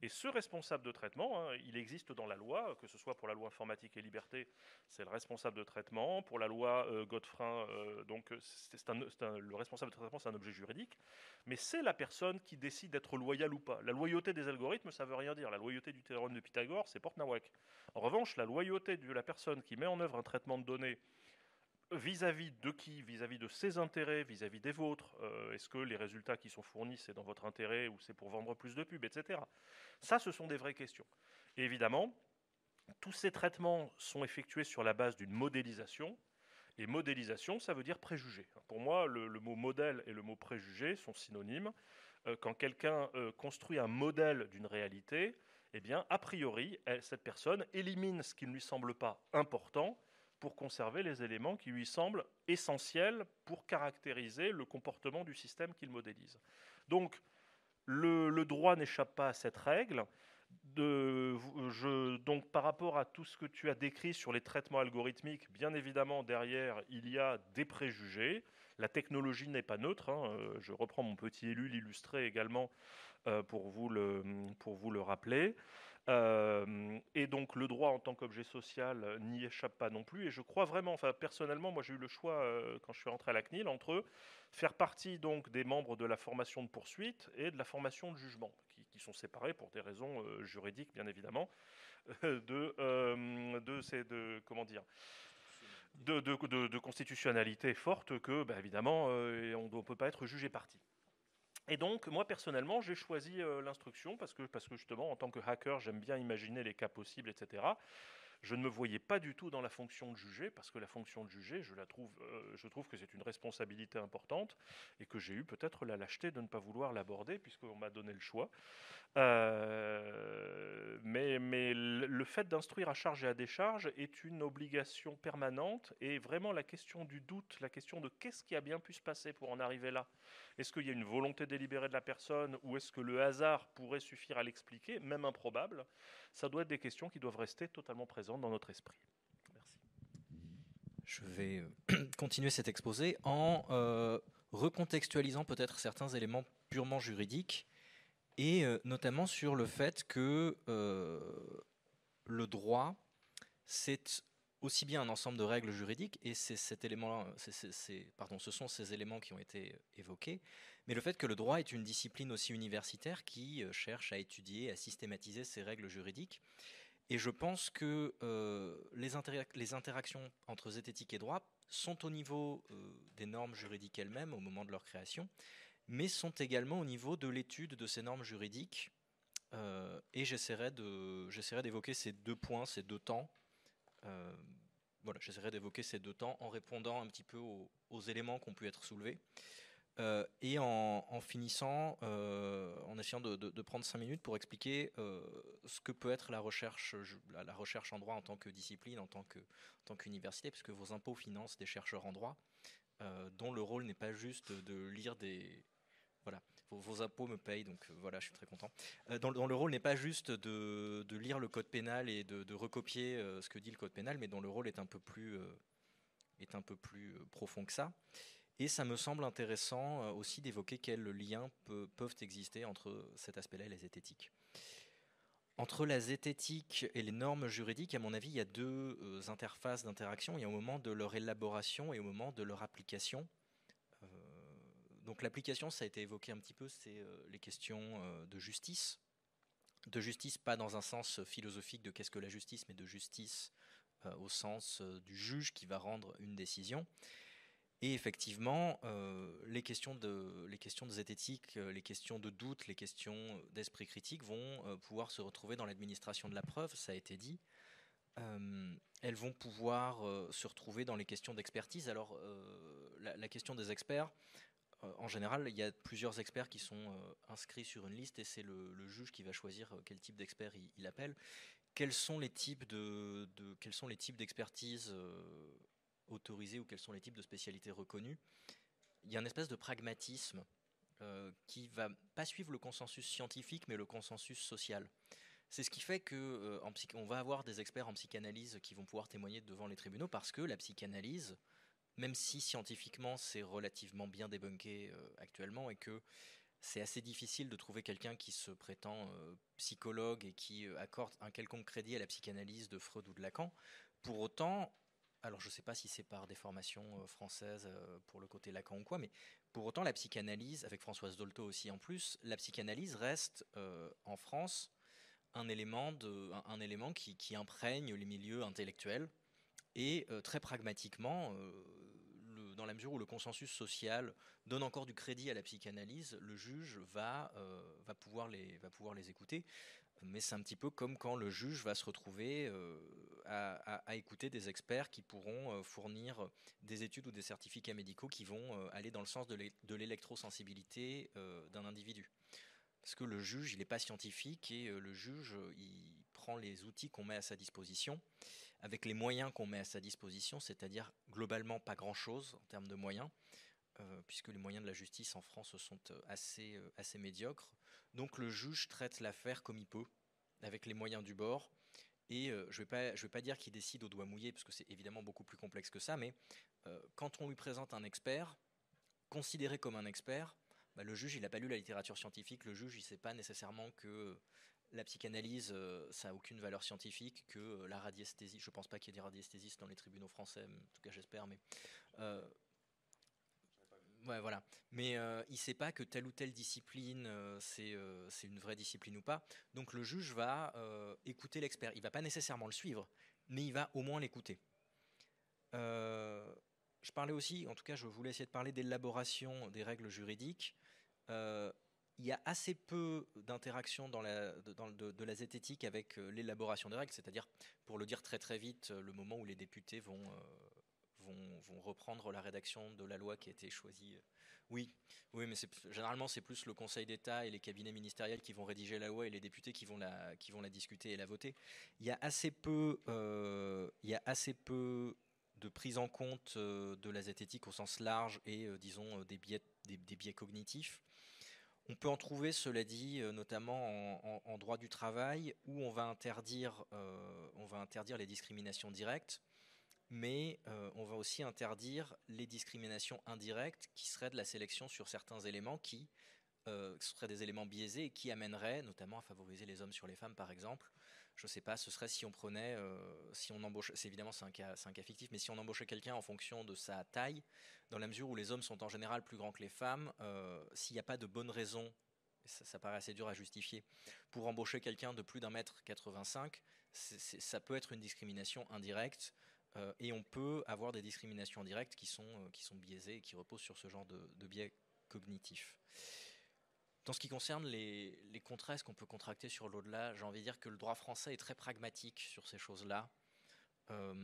Et ce responsable de traitement, hein, il existe dans la loi, que ce soit pour la loi informatique et liberté, c'est le responsable de traitement. Pour la loi euh, euh, donc c'est le responsable de traitement, c'est un objet juridique. Mais c'est la personne qui décide d'être loyale ou pas. La loyauté des algorithmes, ça veut rien dire. La loyauté du théorème de Pythagore, c'est Porte-Nawak. En revanche, la loyauté de la personne qui met en œuvre un traitement de données vis-à-vis de qui Vis-à-vis de ses intérêts, vis-à-vis des vôtres euh, Est-ce que les résultats qui sont fournis, c'est dans votre intérêt ou c'est pour vendre plus de pubs, etc. Ça, ce sont des vraies questions. Et évidemment, tous ces traitements sont effectués sur la base d'une modélisation. Et modélisation, ça veut dire préjugé. Pour moi, le, mot modèle et le mot préjugé sont synonymes. Euh, quand quelqu'un euh, construit un modèle d'une réalité, eh bien, a priori, cette personne élimine ce qui ne lui semble pas important pour conserver les éléments qui lui semblent essentiels pour caractériser le comportement du système qu'il modélise. Donc, le, droit n'échappe pas à cette règle. Donc, par rapport à tout ce que tu as décrit sur les traitements algorithmiques, bien évidemment, derrière, il y a des préjugés. La technologie n'est pas neutre. Hein. Je reprends mon petit élu l'illustrer également euh, pour, vous le, pour vous le rappeler. Euh, et donc le droit en tant qu'objet social euh, n'y échappe pas non plus. Et je crois vraiment, enfin personnellement, moi j'ai eu le choix euh, quand je suis rentré à la CNIL entre faire partie donc des membres de la formation de poursuite et de la formation de jugement, qui, sont séparés pour des raisons juridiques bien évidemment, de, de, ces, de comment dire. De, de, constitutionnalité forte que, bah, évidemment, on ne peut pas être jugé parti. Et donc, moi personnellement, j'ai choisi euh, l'instruction parce que, justement, en tant que hacker, j'aime bien imaginer les cas possibles, etc. Je ne me voyais pas du tout dans la fonction de juger, parce que la fonction de juger, je, la trouve, euh, je trouve que c'est une responsabilité importante, et que j'ai eu peut-être la lâcheté de ne pas vouloir l'aborder, puisqu'on m'a donné le choix. Euh, mais, mais le fait d'instruire à charge et à décharge est une obligation permanente, et vraiment la question du doute, la question de qu'est-ce qui a bien pu se passer pour en arriver là, est-ce qu'il y a une volonté délibérée de la personne ou est-ce que le hasard pourrait suffire à l'expliquer, même improbable? Ça doit être des questions qui doivent rester totalement présentes dans notre esprit. Merci. Je vais euh, continuer cet exposé en euh, recontextualisant peut-être certains éléments purement juridiques et euh, notamment sur le fait que le droit, c'est aussi bien un ensemble de règles juridiques, et c'est cet élément, pardon, ce sont ces éléments qui ont été évoqués, mais le fait que le droit est une discipline aussi universitaire qui euh, cherche à étudier, à systématiser ces règles juridiques. Et je pense que euh, les, interactions entre zététique et droit sont au niveau euh, des normes juridiques elles-mêmes au moment de leur création, mais sont également au niveau de l'étude de ces normes juridiques. et j'essaierai d'évoquer ces deux points, ces deux temps euh, voilà, j'essaierai d'évoquer ces deux temps en répondant un petit peu aux, éléments qui ont pu être soulevés. Euh, et en, finissant, euh, en essayant de, prendre cinq minutes pour expliquer ce que peut être la recherche, la, recherche en droit en tant que discipline, en tant qu'université, puisque vos impôts financent des chercheurs en droit, dont le rôle n'est pas juste de lire des, vos, impôts me payent, donc euh, voilà, je suis très content. Euh, dans, le rôle n'est pas juste de, lire le code pénal et de, recopier euh, ce que dit le code pénal, mais dont le rôle est un peu plus, est un peu plus profond que ça. Et ça me semble intéressant aussi d'évoquer quels liens peuvent exister entre cet aspect-là et la zététique. Entre la zététique et les normes juridiques, à mon avis, il y a deux interfaces d'interaction. Il y a au moment de leur élaboration et au moment de leur application donc l'application, ça a été évoqué un petit peu, c'est euh, les questions euh, de justice. De justice, pas dans un sens philosophique de qu'est-ce que la justice, mais de justice euh, au sens du juge qui va rendre une décision. Et effectivement, les, questions de, les questions de zététique, les questions de doute, les questions d'esprit critique vont pouvoir se retrouver dans l'administration de la preuve, ça a été dit. elles vont pouvoir se retrouver dans les questions d'expertise. Alors, la, question des experts, euh, en général, il y a plusieurs experts qui sont euh, inscrits sur une liste et c'est le, juge qui va choisir euh, quel type d'expert il, appelle. Quels sont les types de, quels sont les types d'expertise autorisés ou quels sont les types de spécialités reconnues? Il y a une espèce de pragmatisme qui va pas suivre le consensus scientifique mais le consensus social. C'est ce qui fait que va avoir des experts en psychanalyse qui vont pouvoir témoigner devant les tribunaux parce que la psychanalyse même si scientifiquement c'est relativement bien débunké actuellement et que c'est assez difficile de trouver quelqu'un qui se prétend psychologue et qui accorde un quelconque crédit à la psychanalyse de Freud ou de Lacan. Pour autant, alors je ne sais pas si c'est par des formations euh, françaises euh, pour le côté Lacan ou quoi, mais pour autant la psychanalyse, avec Françoise Dolto aussi en plus, la psychanalyse reste euh, en France un, élément qui, imprègne les milieux intellectuels et très pragmatiquement, dans la mesure où le consensus social donne encore du crédit à la psychanalyse, le juge va, va, pouvoir, les, va pouvoir les écouter mais c'est un petit peu comme quand le juge va se retrouver euh, à, écouter des experts qui pourront euh, fournir des études ou des certificats médicaux qui vont euh, aller dans le sens de l'électrosensibilité d'un individu. Parce que le juge, il n'est pas scientifique et le juge, il prend les outils qu'on met à sa disposition, avec les moyens qu'on met à sa disposition, c'est-à-dire globalement pas grand-chose en termes de moyens, puisque les moyens de la justice en France sont assez, assez médiocres. Donc le juge traite l'affaire comme il peut, avec les moyens du bord. Et euh, je ne vais, vais, pas dire qu'il décide au doigt mouillé, parce que c'est évidemment beaucoup plus complexe que ça, mais euh, quand on lui présente un expert, considéré comme un expert, bah, le juge, il n'a pas lu la littérature scientifique, le juge, il ne sait pas nécessairement que la psychanalyse, euh, ça n'a aucune valeur scientifique, que la radiesthésie, je ne pense pas qu'il y ait des radiesthésistes dans les tribunaux français, en tout cas j'espère, mais Ouais, voilà. Mais euh, il ne sait pas que telle ou telle discipline, euh, euh, c'est une vraie discipline ou pas. Donc le juge va écouter l'expert. Il ne va pas nécessairement le suivre, mais il va au moins l'écouter. je parlais aussi, en tout cas je voulais essayer de parler d'élaboration des règles juridiques. Il y a assez peu d'interaction dans de, la zététique avec l'élaboration des règles, c'est-à-dire, pour le dire très très vite, le moment où les députés vont vont, reprendre la rédaction de la loi qui a été choisie. Oui, oui, mais généralement c'est plus le Conseil d'État et les cabinets ministériels qui vont rédiger la loi et les députés qui vont la, qui vont la discuter et la voter. Il y a assez peu, euh, il y a assez peu de prise en compte euh, de la zététique au sens large et euh, disons des biais, des, biais cognitifs. On peut en trouver, cela dit, notamment en, droit du travail, où on va interdire, interdire les discriminations directes mais euh, on va aussi interdire les discriminations indirectes qui seraient de la sélection sur certains éléments qui euh, seraient des éléments biaisés et qui amèneraient notamment à favoriser les hommes sur les femmes par exemple. Je ne sais pas, ce serait si on prenait, euh, si on embauche, c'est évidemment c'est un, cas, fictif, mais si on embauchait quelqu'un en fonction de sa taille, dans la mesure où les hommes sont en général plus grands que les femmes, s'il n'y a pas de bonne raison ça, paraît assez dur à justifier, pour embaucher quelqu'un de plus d'un mètre 85, ça peut être une discrimination indirecte euh, et on peut avoir des discriminations directes qui sont, euh, qui sont biaisées et qui reposent sur ce genre de, biais cognitifs. Dans ce qui concerne les, les contrats, ce qu'on peut contracter sur l'au-delà, j'ai envie de dire que le droit français est très pragmatique sur ces choses-là. Euh,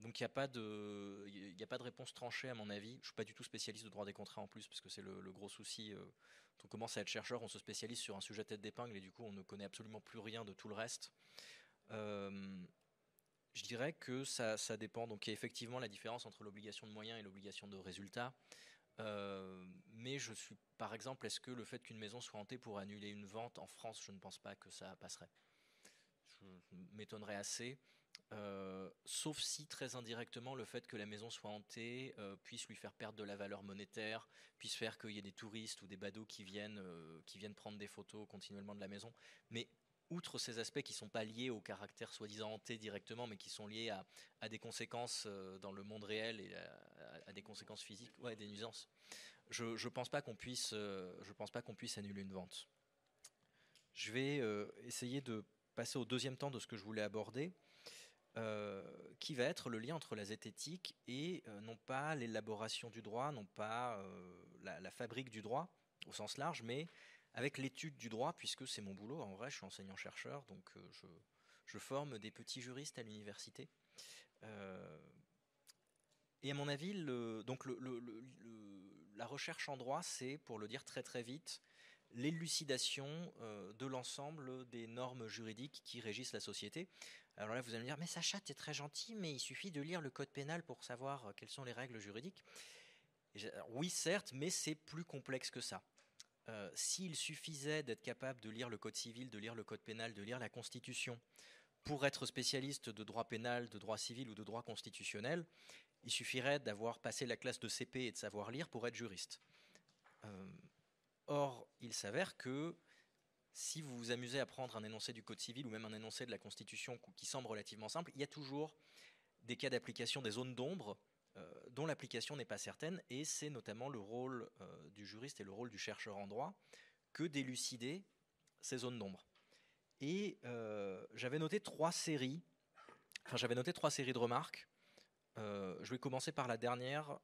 donc il n'y a, pas de, réponse tranchée à mon avis. Je ne suis pas du tout spécialiste de droit des contrats en plus, parce que c'est le, gros souci. quand on commence à être chercheur, on se spécialise sur un sujet tête d'épingle et du coup on ne connaît absolument plus rien de tout le reste. Je dirais que ça, dépend. Donc il y a effectivement la différence entre l'obligation de moyens et l'obligation de résultat. Euh, mais je suis, par exemple, est-ce que le fait qu'une maison soit hantée pour annuler une vente en France, je ne pense pas que ça passerait. Je m'étonnerais assez. Euh, sauf si très indirectement le fait que la maison soit hantée euh, puisse lui faire perdre de la valeur monétaire, puisse faire qu'il y ait des touristes ou des badauds qui viennent, qui viennent prendre des photos continuellement de la maison. Mais outre ces aspects qui ne sont pas liés au caractère soi-disant hanté directement, mais qui sont liés à, des conséquences euh, dans le monde réel et à, des conséquences physiques, ouais, des nuisances, je ne pense pas qu'on puisse, euh, pense pas qu'on puisse annuler une vente. Je vais euh, essayer de passer au deuxième temps de ce que je voulais aborder, qui va être le lien entre la zététique et non pas l'élaboration du droit, non pas la, fabrique du droit au sens large, mais avec l'étude du droit, puisque c'est mon boulot. En vrai, je suis enseignant-chercheur, donc euh, je, forme des petits juristes à l'université. Euh, et à mon avis, donc la recherche en droit, c'est, pour le dire très très vite, l'élucidation euh, de l'ensemble des normes juridiques qui régissent la société. Alors là, vous allez me dire, mais Sacha, tu es très gentil, mais il suffit de lire le code pénal pour savoir quelles sont les règles juridiques. oui, certes, mais c'est plus complexe que ça. Euh, s'il suffisait d'être capable de lire le code civil, de lire le code pénal, de lire la Constitution, pour être spécialiste de droit pénal, de droit civil ou de droit constitutionnel, Il suffirait d'avoir passé la classe de CP et de savoir lire pour être juriste. Euh, or, il s'avère que si vous vous amusez à prendre un énoncé du Code civil ou même un énoncé de la Constitution qui semble relativement simple, il y a toujours des cas d'application des zones d'ombre dont l'application n'est pas certaine, et c'est notamment le rôle euh, du juriste et le rôle du chercheur en droit que d'élucider ces zones d'ombre. Et euh, j'avais noté trois séries, enfin j'avais noté trois séries de remarques. je vais commencer par la dernière.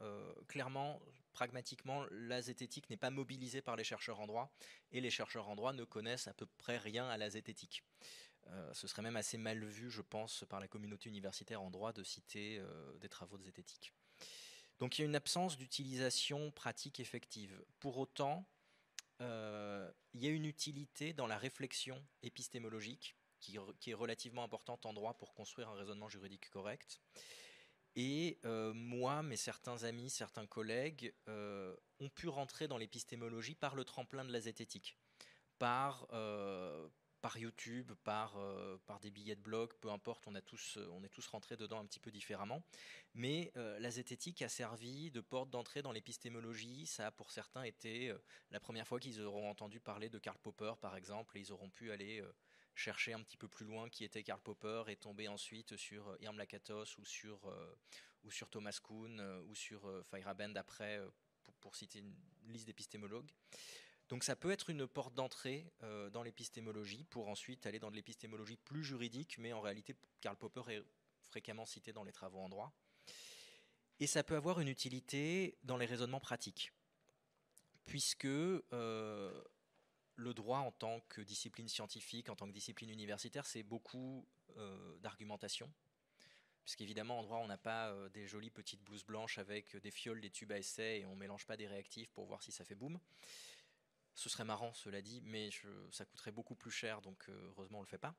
clairement, pragmatiquement, la zététique n'est pas mobilisée par les chercheurs en droit, et les chercheurs en droit ne connaissent à peu près rien à la zététique. Euh, ce serait même assez mal vu, je pense, par la communauté universitaire en droit de citer euh, des travaux de zététique. Donc il y a une absence d'utilisation pratique effective. Pour autant, euh, il y a une utilité dans la réflexion épistémologique qui, est relativement importante en droit pour construire un raisonnement juridique correct. Et moi, mes certains amis, certains collègues ont pu rentrer dans l'épistémologie par le tremplin de la zététique, par, par YouTube, par, euh, par des billets de blog, peu importe, on, a tous, euh, on est tous rentrés dedans un petit peu différemment. Mais euh, la zététique a servi de porte d'entrée dans l'épistémologie. Ça a pour certains été la première fois qu'ils auront entendu parler de Karl Popper, par exemple, et ils auront pu aller chercher un petit peu plus loin qui était Karl Popper et tomber ensuite sur Irm Lakatos ou sur, ou sur Thomas Kuhn ou sur Feyerabend après, pour, pour, citer une liste d'épistémologues. Donc ça peut être une porte d'entrée euh, dans l'épistémologie pour ensuite aller dans de l'épistémologie plus juridique, mais en réalité, Karl Popper est fréquemment cité dans les travaux en droit. Et ça peut avoir une utilité dans les raisonnements pratiques, puisque euh, le droit en tant que discipline scientifique, en tant que discipline universitaire, c'est beaucoup euh, d'argumentation. Puisqu'évidemment, en droit, on n'a pas des jolies petites blouses blanches avec des fioles, des tubes à essai et on ne mélange pas des réactifs pour voir si ça fait boum. Ce serait marrant, cela dit, mais ça coûterait beaucoup plus cher, donc euh, heureusement on ne le fait pas.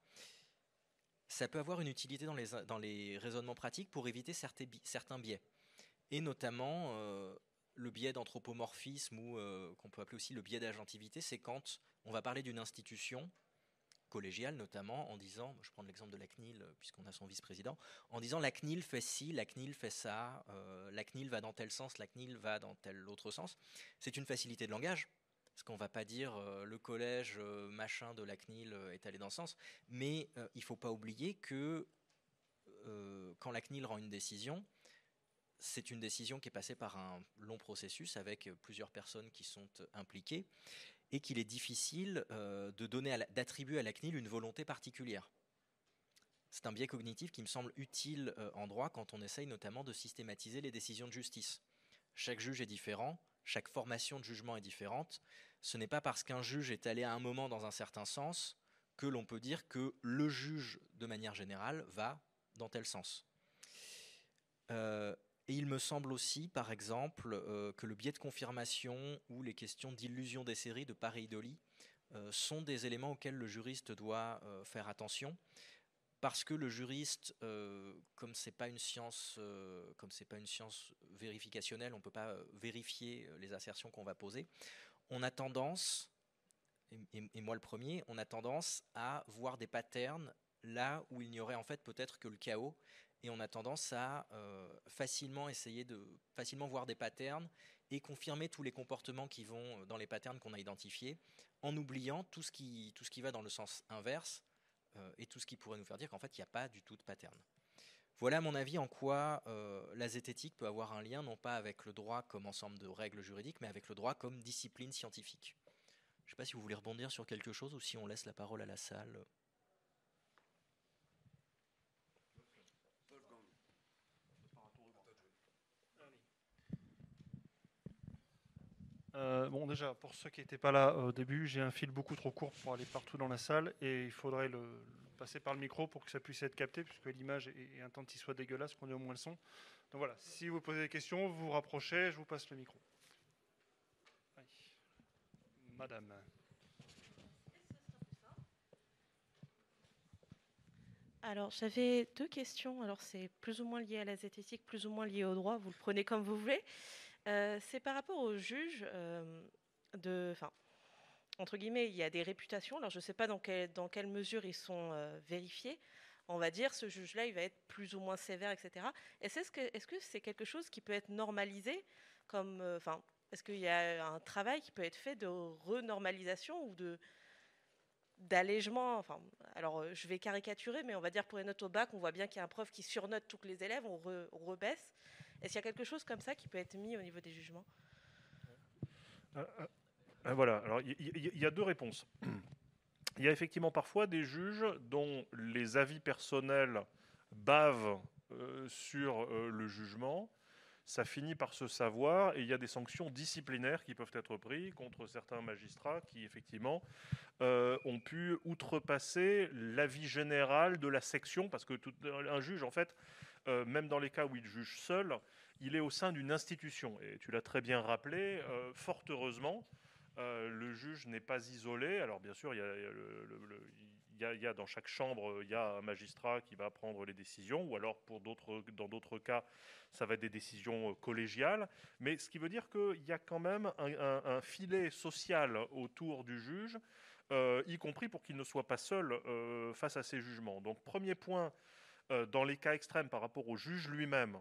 Ça peut avoir une utilité dans les, raisonnements pratiques pour éviter certains biais, et notamment euh, le biais d'anthropomorphisme ou euh, qu'on peut appeler aussi le biais d'agentivité, c'est quand on va parler d'une institution collégiale notamment en disant, je prends l'exemple de la CNIL puisqu'on a son vice-président, en disant la CNIL fait ci, la CNIL fait ça, la CNIL va dans tel sens, la CNIL va dans tel autre sens. C'est une facilité de langage parce qu'on va pas dire euh, le collège euh, machin de la CNIL euh, est allé dans ce sens, mais il faut pas oublier que quand la CNIL rend une décision, c'est une décision qui est passée par un long processus avec plusieurs personnes qui sont impliquées et qu'il est difficile de donner, d'attribuer à la CNIL une volonté particulière. C'est un biais cognitif qui me semble utile en droit quand on essaye notamment de systématiser les décisions de justice. Chaque juge est différent, chaque formation de jugement est différente. Ce n'est pas parce qu'un juge est allé à un moment dans un certain sens que l'on peut dire que le juge, de manière générale, va dans tel sens. Euh, et il me semble aussi, par exemple, euh, que le biais de confirmation ou les questions d'illusion des séries, de pareidolie, euh, sont des éléments auxquels le juriste doit faire attention parce que le juriste, euh, comme c'est pas une euh, pas une science vérificationnelle, on peut pas euh, vérifier les assertions qu'on va poser. On a tendance, et, moi le premier, on a tendance à voir des patterns là où il n'y aurait en fait peut-être que le chaos, et on a tendance à facilement essayer de facilement voir des patterns et confirmer tous les comportements qui vont dans les patterns qu'on a identifiés, en oubliant tout ce qui tout ce qui va dans le sens inverse euh, et tout ce qui pourrait nous faire dire qu'en fait, il n'y a pas du tout de pattern. Voilà mon avis en quoi euh, la zététique peut avoir un lien non pas avec le droit comme ensemble de règles juridiques, mais avec le droit comme discipline scientifique. Je ne sais pas si vous voulez rebondir sur quelque chose ou si on laisse la parole à la salle. Euh, bon, déjà, pour ceux qui n'étaient pas là au début, j'ai un fil beaucoup trop court pour aller partout dans la salle et il faudrait le, passer par le micro pour que ça puisse être capté, puisque l'image est, un temps qu'il soit dégueulasse, qu'on ait au moins le son. Donc voilà, si vous posez des questions, vous vous rapprochez, je vous passe le micro. Madame. Alors, j'avais deux questions. Alors, c'est plus ou moins lié à la zététique, plus ou moins lié au droit. Vous le prenez comme vous voulez. Euh, c'est par rapport aux juges euh, de. Entre guillemets, il y a des réputations. Alors, je ne sais pas dans, dans, quelle mesure ils sont euh, vérifiés. on va dire ce juge-là, il va être plus ou moins sévère, etc. Est-ce que est-ce que c'est quelque chose qui peut être normalisé comme, euh, est-ce qu'il y a un travail qui peut être fait de renormalisation ou de d'allègement? Enfin, alors euh, je vais caricaturer, mais on va dire pour les notes au bac, on voit bien qu'il y a un prof qui surnote tous les élèves, on, rebaisse. Est-ce qu'il y a quelque chose comme ça qui peut être mis au niveau des jugements? Voilà. Alors il y, a deux réponses. Il y a effectivement parfois des juges dont les avis personnels bavent sur le jugement ça finit par se savoir et il y a des sanctions disciplinaires qui peuvent être prises contre certains magistrats qui effectivement euh, ont pu outrepasser l'avis général de la section parce que un juge en fait euh, même dans les cas où il juge seul il est au sein d'une institution et tu l'as très bien rappelé euh, fort heureusement le juge n'est pas isolé alors bien sûr il y a, dans chaque chambre, il y a un magistrat qui va prendre les décisions, ou alors dans d'autres cas, ça va être des décisions euh, collégiales. Mais ce qui veut dire qu'il y a quand même un, filet social autour du juge, euh, y compris pour qu'il ne soit pas seul euh, face à ses jugements. Donc premier point, dans les cas extrêmes par rapport au juge lui-même,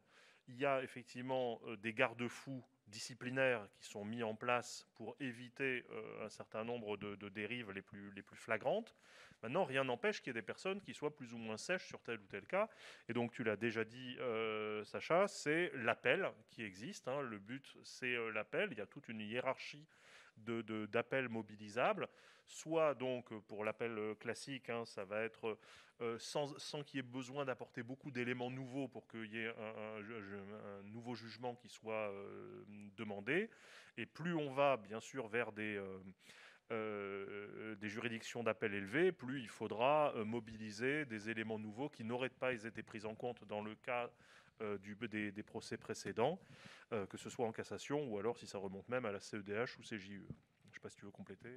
il y a effectivement des garde-fous disciplinaires qui sont mis en place pour éviter un certain nombre de, de, dérives les plus, les plus flagrantes. Maintenant, rien n'empêche qu'il y ait des personnes qui soient plus ou moins sèches sur tel ou tel cas. Et donc, tu l'as déjà dit, euh, Sacha, c'est l'appel qui existe. Hein. Le but, c'est euh, l'appel. Il y a toute une hiérarchie d'appels mobilisables. Soit donc pour l'appel euh, classique, hein, ça va être sans, qu'il y ait besoin d'apporter beaucoup d'éléments nouveaux pour qu'il y ait un, nouveau jugement qui soit demandé. Et plus on va bien sûr vers des, euh, des juridictions d'appel élevées, plus il faudra euh, mobiliser des éléments nouveaux qui n'auraient pas été pris en compte dans le cas euh, du, des, procès précédents, que ce soit en cassation ou alors si ça remonte même à la CEDH ou CJE. Je ne sais pas si tu veux compléter.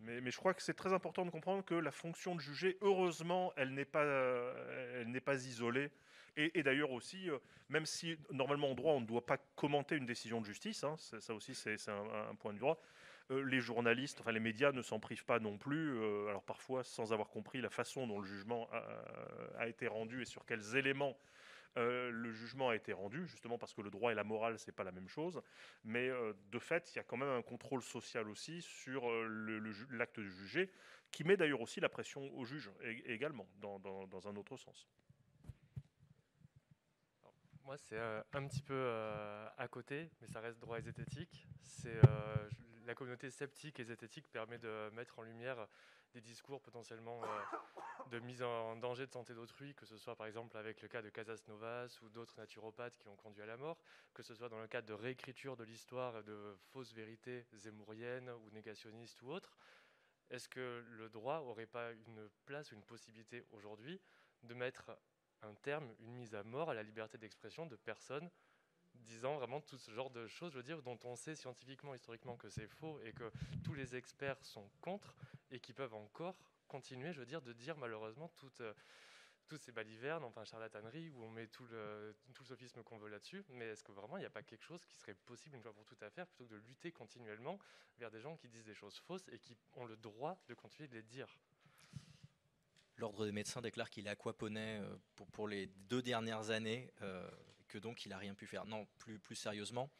Mais, mais, je crois que c'est très important de comprendre que la fonction de juger, heureusement, elle n'est pas, pas isolée et, d'ailleurs aussi, euh, même si normalement en droit on ne doit pas commenter une décision de justice, hein, ça aussi c'est un, point de droit, euh, les journalistes, enfin les médias ne s'en privent pas non plus, euh, alors parfois sans avoir compris la façon dont le jugement a, été rendu et sur quels éléments le jugement a été rendu, justement parce que le droit et la morale, c'est pas la même chose. Mais de fait, il y a quand même un contrôle social aussi sur l'acte de juger, qui met d'ailleurs aussi la pression au juge également, dans un autre sens. Moi, c'est euh, un petit peu euh, à côté, mais ça reste droit et zététique. C'est euh, la communauté sceptique et zététique permet de mettre en lumière des discours potentiellement de mise en danger de santé d'autrui, que ce soit par exemple avec le cas de Casas Novas ou d'autres naturopathes qui ont conduit à la mort, que ce soit dans le cadre de réécriture de l'histoire de fausses vérités zémouriennes ou négationnistes ou autres. Est-ce que le droit n'aurait pas une place, une possibilité aujourd'hui de mettre un terme, une mise à mort à la liberté d'expression de personnes disant vraiment tout ce genre de choses, je veux dire, dont on sait scientifiquement, historiquement que c'est faux et que tous les experts sont contre et qui peuvent encore continuer, je veux dire, de dire malheureusement toutes, euh, ces balivernes, enfin charlataneries, où on met tout le, tout le sophisme qu'on veut là-dessus. Mais est-ce que vraiment il n'y a pas quelque chose qui serait possible une fois pour tout à faire plutôt que de lutter continuellement vers des gens qui disent des choses fausses et qui ont le droit de continuer de les dire? L'Ordre des médecins déclare qu'il est aquaponais euh, pour, pour, les deux dernières années, euh, que donc il n'a rien pu faire. Non, plus, plus sérieusement,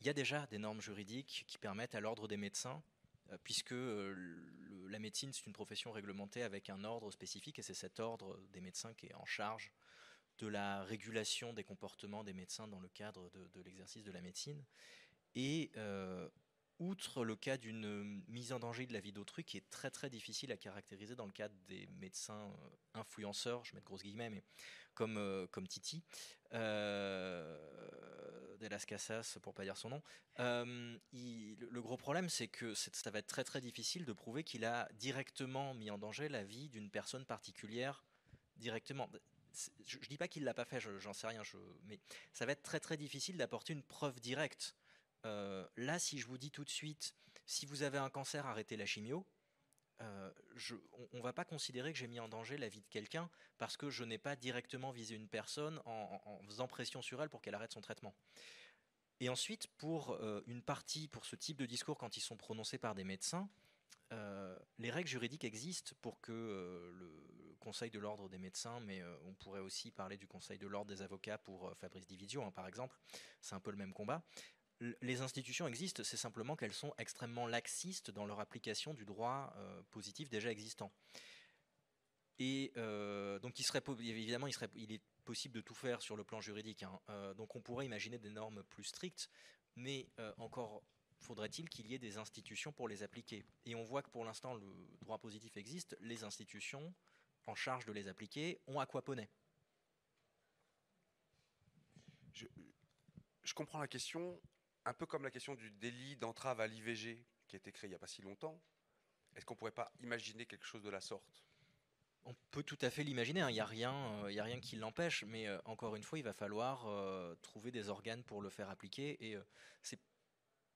il y a déjà des normes juridiques qui permettent à l'Ordre des médecins, euh, puisque la médecine c'est une profession réglementée avec un ordre spécifique, et c'est cet ordre des médecins qui est en charge de la régulation des comportements des médecins dans le cadre de, l'exercice de la médecine. Et outre le cas d'une mise en danger de la vie d'autrui qui est très très difficile à caractériser dans le cadre des médecins euh, influenceurs, je mets de grosses guillemets, mais comme, euh, comme Titi, euh, Delas Casas pour pas dire son nom, euh, le gros problème c'est que ça va être très très difficile de prouver qu'il a directement mis en danger la vie d'une personne particulière directement. Je, ne dis pas qu'il l'a pas fait, j'en sais rien, mais ça va être très très difficile d'apporter une preuve directe euh, là, si je vous dis tout de suite, si vous avez un cancer, arrêtez la chimio, euh, on ne va pas considérer que j'ai mis en danger la vie de quelqu'un parce que je n'ai pas directement visé une personne en, faisant pression sur elle pour qu'elle arrête son traitement. Et ensuite, pour euh, une partie, pour ce type de discours, quand ils sont prononcés par des médecins, les règles juridiques existent pour que le Conseil de l'ordre des médecins, mais on pourrait aussi parler du Conseil de l'ordre des avocats pour Fabrice Dividio, hein, par exemple. C'est un peu le même combat les institutions existent, c'est simplement qu'elles sont extrêmement laxistes dans leur application du droit positif déjà existant. Et donc, il serait évidemment, il, est possible de tout faire sur le plan juridique. Hein. Euh, donc, on pourrait imaginer des normes plus strictes, mais euh, encore faudrait-il qu'il y ait des institutions pour les appliquer. Et on voit que pour l'instant, le droit positif existe. Les institutions en charge de les appliquer ont aquaponé. Je, je comprends la question, un peu comme la question du délit d'entrave à l'IVG qui a été créé il n'y a pas si longtemps. Est-ce qu'on ne pourrait pas imaginer quelque chose de la sorte? On peut tout à fait l'imaginer, hein. il n'y a, rien, euh, a rien qui l'empêche, mais euh, encore une fois, il va falloir euh, trouver des organes pour le faire appliquer. Et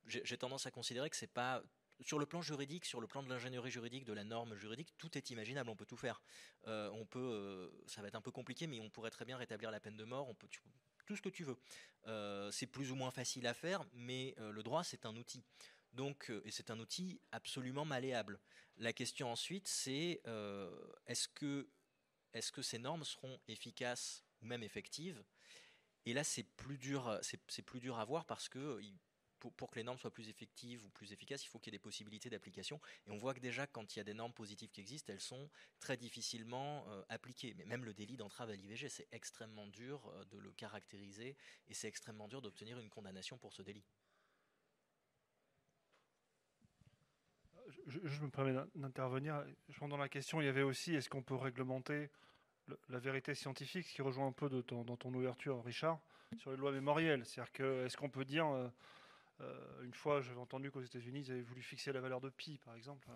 j'ai tendance à considérer que c'est pas sur le plan juridique, sur le plan de l'ingénierie juridique, de la norme juridique, tout est imaginable, on peut tout faire. on peut, ça va être un peu compliqué, mais on pourrait très bien rétablir la peine de mort, on peut tout ce que tu veux. c'est plus ou moins facile à faire, mais le droit, c'est un outil. Donc, et c'est un outil absolument malléable. La question ensuite, c'est euh, est-ce que, est que ces normes seront efficaces ou même effectives? Et là, c'est plus dur, c'est plus dur à voir parce que pour, que les normes soient plus effectives ou plus efficaces, il faut qu'il y ait des possibilités d'application. Et on voit que déjà, quand il y a des normes positives qui existent, elles sont très difficilement euh, appliquées. Mais même le délit d'entrave à l'IVG, c'est extrêmement dur euh, de le caractériser et c'est extrêmement dur d'obtenir une condamnation pour ce délit. je, me permets d'intervenir. Je dans la question, il y avait aussi est-ce qu'on peut réglementer la vérité scientifique, ce qui rejoint un peu dans ton ouverture, Richard, sur les lois mémorielles? C'est-à-dire que est-ce qu'on peut dire, euh, euh, une fois, j'avais entendu qu'aux États-Unis, ils avaient voulu fixer la valeur de pi, par exemple,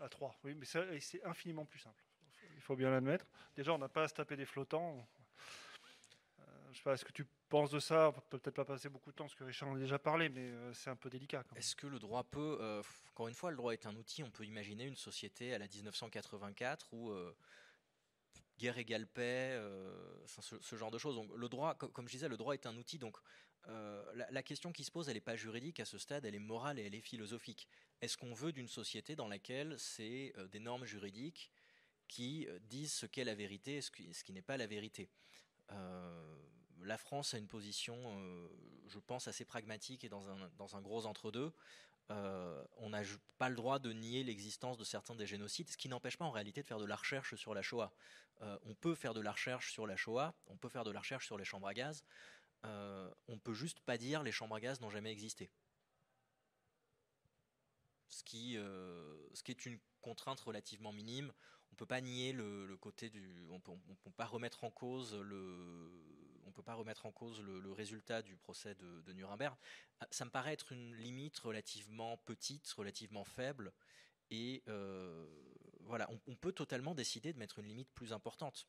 à, 3. Oui, mais c'est infiniment plus simple. Il faut bien l'admettre. Déjà, on n'a pas à se taper des flottants. Je sais pas, est-ce que tu penses de ça? On peut peut-être pas passer beaucoup de temps, parce que Richard en a déjà parlé, mais euh, c'est un peu délicat. Est-ce que le droit peut, euh, encore une fois, le droit est un outil, on peut imaginer une société à la 1984 où euh, guerre égale paix, ce, genre de choses. Donc le droit, comme je disais, le droit est un outil, donc la, la, question qui se pose, elle n'est pas juridique à ce stade, elle est morale et elle est philosophique. Est-ce qu'on veut d'une société dans laquelle c'est des normes juridiques qui disent ce qu'est la vérité et ce qui, qui n'est pas la vérité? La France a une position, euh, je pense, assez pragmatique et dans un, dans un gros entre-deux. Euh, on n'a pas le droit de nier l'existence de certains des génocides, ce qui n'empêche pas en réalité de faire de la recherche sur la Shoah. Euh, on peut faire de la recherche sur la Shoah, on peut faire de la recherche sur les chambres à gaz, on peut juste pas dire les chambres à gaz n'ont jamais existé. Ce qui, qui est une contrainte relativement minime. On peut pas nier le, côté du, on peut, peut pas remettre en cause le, on peut pas remettre en cause le, résultat du procès de, Nuremberg. Ah, ça me paraît être une limite relativement petite, relativement faible, et euh, voilà, on, peut totalement décider de mettre une limite plus importante.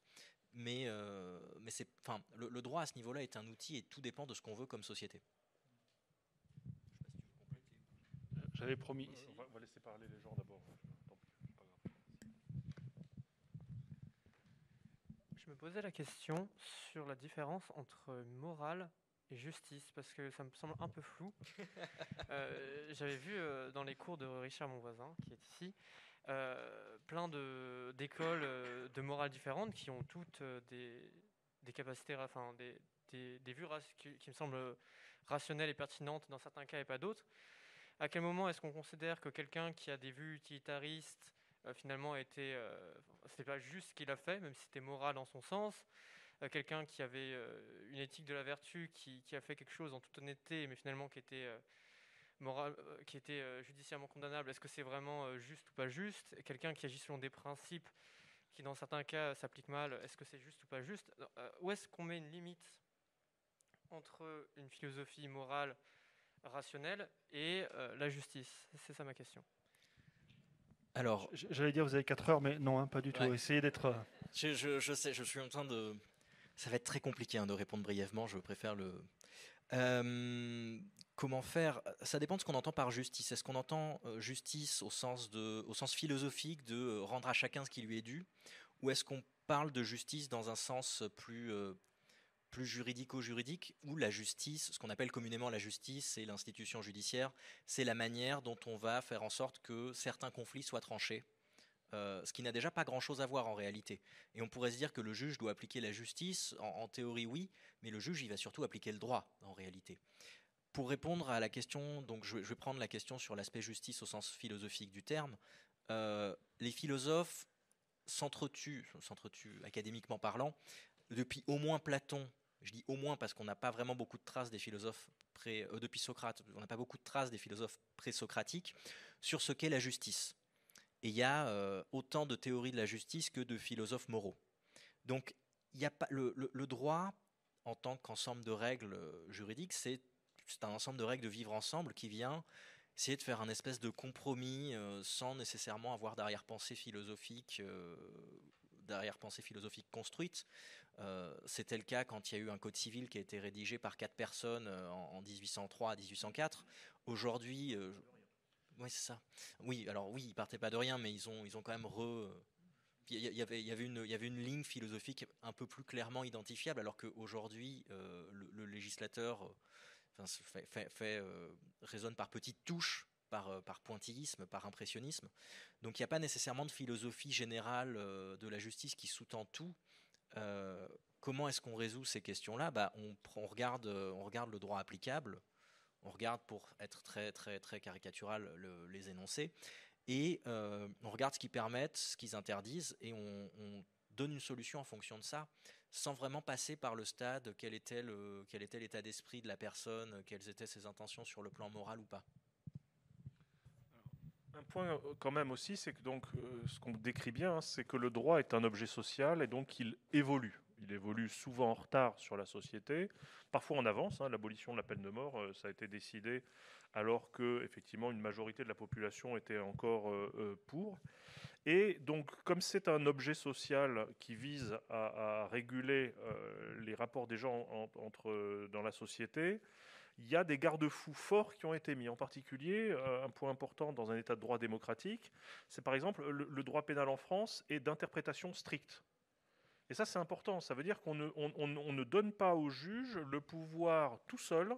Mais, euh, mais c'est, enfin, le, droit à ce niveau-là est un outil et tout dépend de ce qu'on veut comme société. J'avais promis. On va laisser parler les gens d'abord. Je me posais la question sur la différence entre morale et justice, parce que ça me semble un peu flou. Euh, j'avais vu euh, dans les cours de Richard, mon voisin, qui est ici, euh, plein d'écoles de, morale différentes qui ont toutes des, capacités, enfin des, des, vues qui, qui, me semblent rationnelles et pertinentes dans certains cas et pas d'autres. À quel moment est-ce qu'on considère que quelqu'un qui a des vues utilitaristes finalement était, euh, c'est pas juste ce qu'il a fait, même si c'était moral en son sens. Euh, quelqu'un qui avait une éthique de la vertu, qui, a fait quelque chose en toute honnêteté, mais finalement qui était moral, qui était judiciairement condamnable. Est-ce que c'est vraiment juste ou pas juste? Quelqu'un qui agit selon des principes qui, dans certains cas, s'appliquent mal. Est-ce que c'est juste ou pas juste? Où est-ce qu'on met une limite entre une philosophie morale rationnelle et la justice? C'est ça ma question. Alors, j'allais dire vous avez 4 heures, mais non, hein, pas du tout. Essayez d'être. Euh, je, sais, je suis en train de. Ça va être très compliqué hein, de répondre brièvement. Je préfère le. Euh, comment faire Ça dépend de ce qu'on entend par justice. Est-ce qu'on entend euh, justice au sens, de, au sens philosophique de rendre à chacun ce qui lui est dû? Ou est-ce qu'on parle de justice dans un sens plus, plus juridico-juridique, où la justice, ce qu'on appelle communément la justice et l'institution judiciaire, c'est la manière dont on va faire en sorte que certains conflits soient tranchés. ce qui n'a déjà pas grand-chose à voir en réalité. Et on pourrait se dire que le juge doit appliquer la justice, en, théorie oui, mais le juge il va surtout appliquer le droit en réalité. Pour répondre à la question, donc je, vais prendre la question sur l'aspect justice au sens philosophique du terme. les philosophes s'entretuent, s'entretuent académiquement parlant, depuis au moins Platon, je dis au moins parce qu'on n'a pas vraiment beaucoup de traces des philosophes pré, euh, depuis Socrate, on n'a pas beaucoup de traces des philosophes pré-socratiques sur ce qu'est la justice. Et il y a euh, autant de théories de la justice que de philosophes moraux. Donc y a pas, le, droit, en tant qu'ensemble de règles euh, juridiques, c'est un ensemble de règles de vivre ensemble qui vient essayer de faire un espèce de compromis sans nécessairement avoir d'arrière-pensée philosophique, d'arrière-pensée philosophique construite. Euh, c'était le cas quand il y a eu un code civil qui a été rédigé par quatre personnes euh, en, 1803 à 1804. Aujourd'hui, euh, oui c'est ça. Oui, alors oui, ils partaient pas de rien, mais ils ont ils ont quand même re il y, avait, une, ligne philosophique un peu plus clairement identifiable, alors qu'aujourd'hui, le, législateur fait, résonne par petites touches, par pointillisme, par impressionnisme. Donc il n'y a pas nécessairement de philosophie générale de la justice qui sous-tend tout. Euh, comment est-ce qu'on résout ces questions-là? Bah, on, regarde, on regarde le droit applicable, on regarde, pour être très, très, très caricatural, les énoncés, et euh, on regarde ce qu'ils permettent, ce qu'ils interdisent, et on, donne une solution en fonction de ça, sans vraiment passer par le stade quel était l'état d'esprit de la personne, quelles étaient ses intentions sur le plan moral ou pas. Un point euh, quand même aussi, c'est que donc euh, ce qu'on décrit bien, c'est que le droit est un objet social et donc il évolue. Il évolue souvent en retard sur la société, parfois en avance. Hein. L'abolition de la peine de mort, euh, ça a été décidé alors que effectivement une majorité de la population était encore pour. Et donc, comme c'est un objet social qui vise à, réguler les rapports des gens entre, dans la société, il y a des garde-fous forts qui ont été mis. En particulier, euh, un point important dans un état de droit démocratique, c'est par exemple le, droit pénal en France est d'interprétation stricte. Et ça, c'est important. Ça veut dire qu'on ne, ne, donne pas au juge le pouvoir tout seul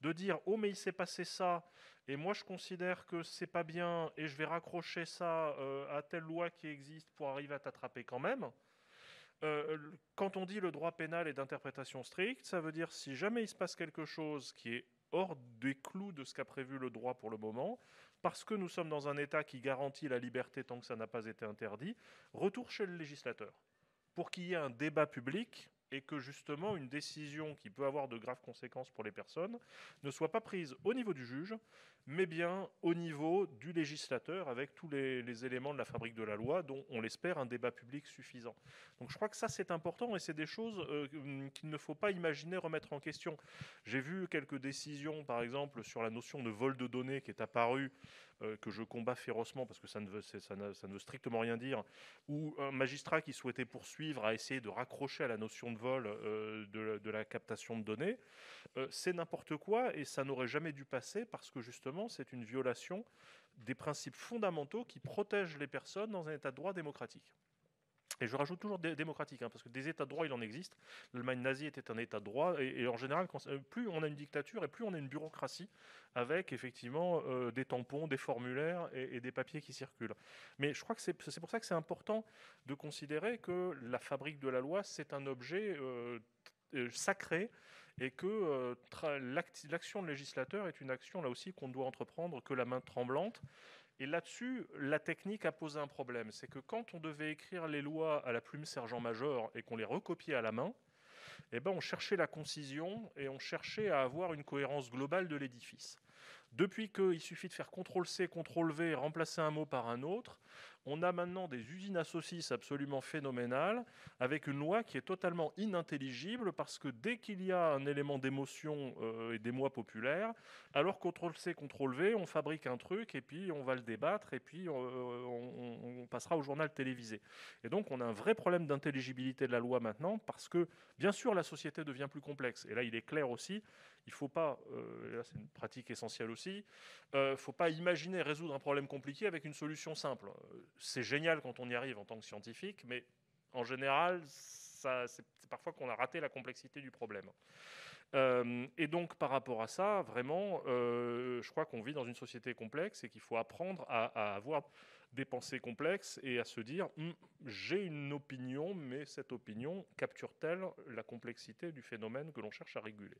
de dire Oh, mais il s'est passé ça, et moi je considère que c'est pas bien, et je vais raccrocher ça euh, à telle loi qui existe pour arriver à t'attraper quand même. Euh, quand on dit le droit pénal est d'interprétation stricte, ça veut dire si jamais il se passe quelque chose qui est hors des clous de ce qu'a prévu le droit pour le moment, parce que nous sommes dans un État qui garantit la liberté tant que ça n'a pas été interdit, retour chez le législateur, pour qu'il y ait un débat public et que justement une décision qui peut avoir de graves conséquences pour les personnes ne soit pas prise au niveau du juge, mais bien au niveau du législateur avec tous les, éléments de la fabrique de la loi dont on l'espère un débat public suffisant. Donc je crois que ça c'est important et c'est des choses euh, qu'il ne faut pas imaginer remettre en question. J'ai vu quelques décisions par exemple sur la notion de vol de données qui est apparue euh, que je combats férocement parce que ça ne, veut, ça, ne, veut, strictement rien dire, ou un magistrat qui souhaitait poursuivre a essayé de raccrocher à la notion de vol euh, de, la captation de données, c'est n'importe quoi et ça n'aurait jamais dû passer parce que justement c'est une violation des principes fondamentaux qui protègent les personnes dans un état de droit démocratique. Et je rajoute toujours démocratique, hein, parce que des États de droit, il en existe. L'Allemagne nazie était un État de droit, et, en général, euh, plus on a une dictature et plus on a une bureaucratie avec effectivement euh, des tampons, des formulaires et, des papiers qui circulent. Mais je crois que c'est pour ça que c'est important de considérer que la fabrique de la loi, c'est un objet euh, sacré et que l'action de législateur est une action là aussi qu'on doit entreprendre que la main tremblante et là-dessus, la technique a posé un problème. C'est que quand on devait écrire les lois à la plume sergent-major et qu'on les recopiait à la main, eh ben on cherchait la concision et on cherchait à avoir une cohérence globale de l'édifice. Depuis qu'il suffit de faire CTRL-C, CTRL-V, remplacer un mot par un autre, on a maintenant des usines à saucisses absolument phénoménales, avec une loi qui est totalement inintelligible, parce que dès qu'il y a un élément d'émotion euh, et d'émoi populaire, alors CTRL-C, CTRL-V, on fabrique un truc, et puis on va le débattre, et puis euh, on, passera au journal télévisé. Et donc on a un vrai problème d'intelligibilité de la loi maintenant, parce que bien sûr la société devient plus complexe. Et là il est clair aussi, il ne faut pas, euh, là c'est une pratique essentielle aussi, il ne faut pas imaginer résoudre un problème compliqué avec une solution simple c'est génial quand on y arrive en tant que scientifique, mais en général, c'est parfois qu'on a raté la complexité du problème. Euh, et donc, par rapport à ça, vraiment, euh, je crois qu'on vit dans une société complexe et qu'il faut apprendre à, avoir des pensées complexes et à se dire hum, j'ai une opinion, mais cette opinion capture-t-elle la complexité du phénomène que l'on cherche à réguler?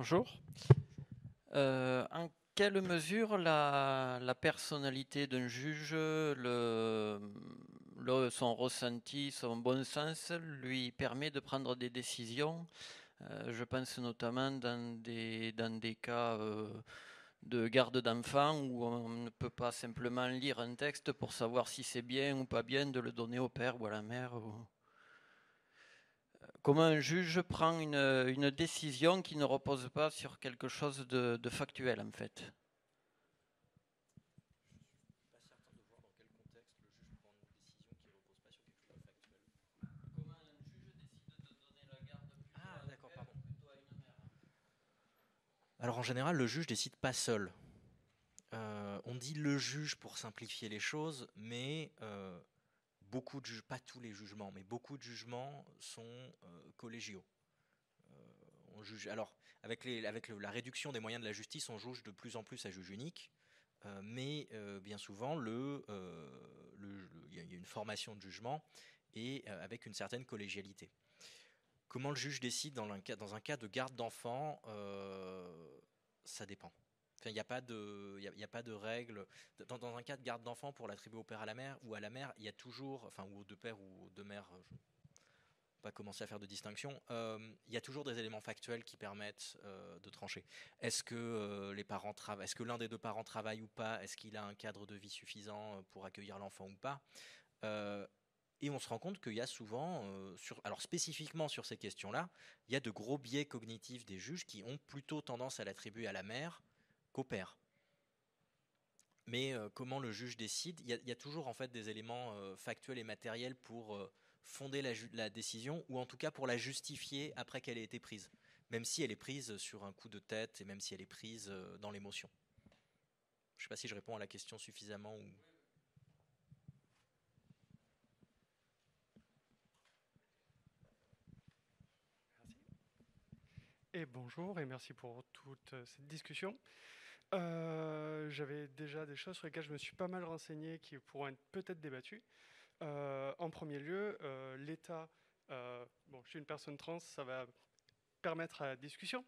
Bonjour. Euh, quelle mesure la, personnalité d'un juge, son ressenti, son bon sens lui permet de prendre des décisions? Euh, Je pense notamment dans des, dans des cas euh, de garde d'enfants où on ne peut pas simplement lire un texte pour savoir si c'est bien ou pas bien de le donner au père ou à la mère. Comment un juge prend une, décision qui ne repose pas sur quelque chose de factuel en fait? Alors en général, le juge décide pas seul. Euh, on dit le juge pour simplifier les choses, mais euh, beaucoup de pas tous les jugements, mais beaucoup de jugements sont euh, collégiaux. on juge, alors avec, la réduction des moyens de la justice, on juge de plus en plus à juge unique, mais bien souvent il y a une formation de jugement et avec une certaine collégialité. Comment le juge décide dans un cas, de garde d'enfant euh, Ça dépend. Il n'y a, pas de, règle. Dans, un cas de garde d'enfant pour l'attribuer au père à la mère ou à la mère, il y a toujours, enfin, ou aux deux pères ou aux deux mères, je ne pas commencer à faire de distinction, euh, il y a toujours des éléments factuels qui permettent euh, de trancher. Est-ce que les parents travaillent, est-ce que l'un des deux parents travaille ou pas? Est-ce qu'il a un cadre de vie suffisant pour accueillir l'enfant ou pas? Et on se rend compte qu'il y a souvent, euh, alors spécifiquement sur ces questions-là, il y a de gros biais cognitifs des juges qui ont plutôt tendance à l'attribuer à la mère qu'au père. Mais euh, comment le juge décide il y, a, toujours en fait des éléments euh, factuels et matériels pour fonder la, décision, ou en tout cas pour la justifier après qu'elle ait été prise, même si elle est prise sur un coup de tête et même si elle est prise dans l'émotion. Je ne sais pas si je réponds à la question suffisamment ou. Et bonjour et merci pour toute euh, cette discussion. Euh, j'avais déjà des choses sur lesquelles je me suis pas mal renseigné qui pourront être peut-être débattues. Euh, en premier lieu, l'État, bon, je suis une personne trans, ça va permettre à la discussion.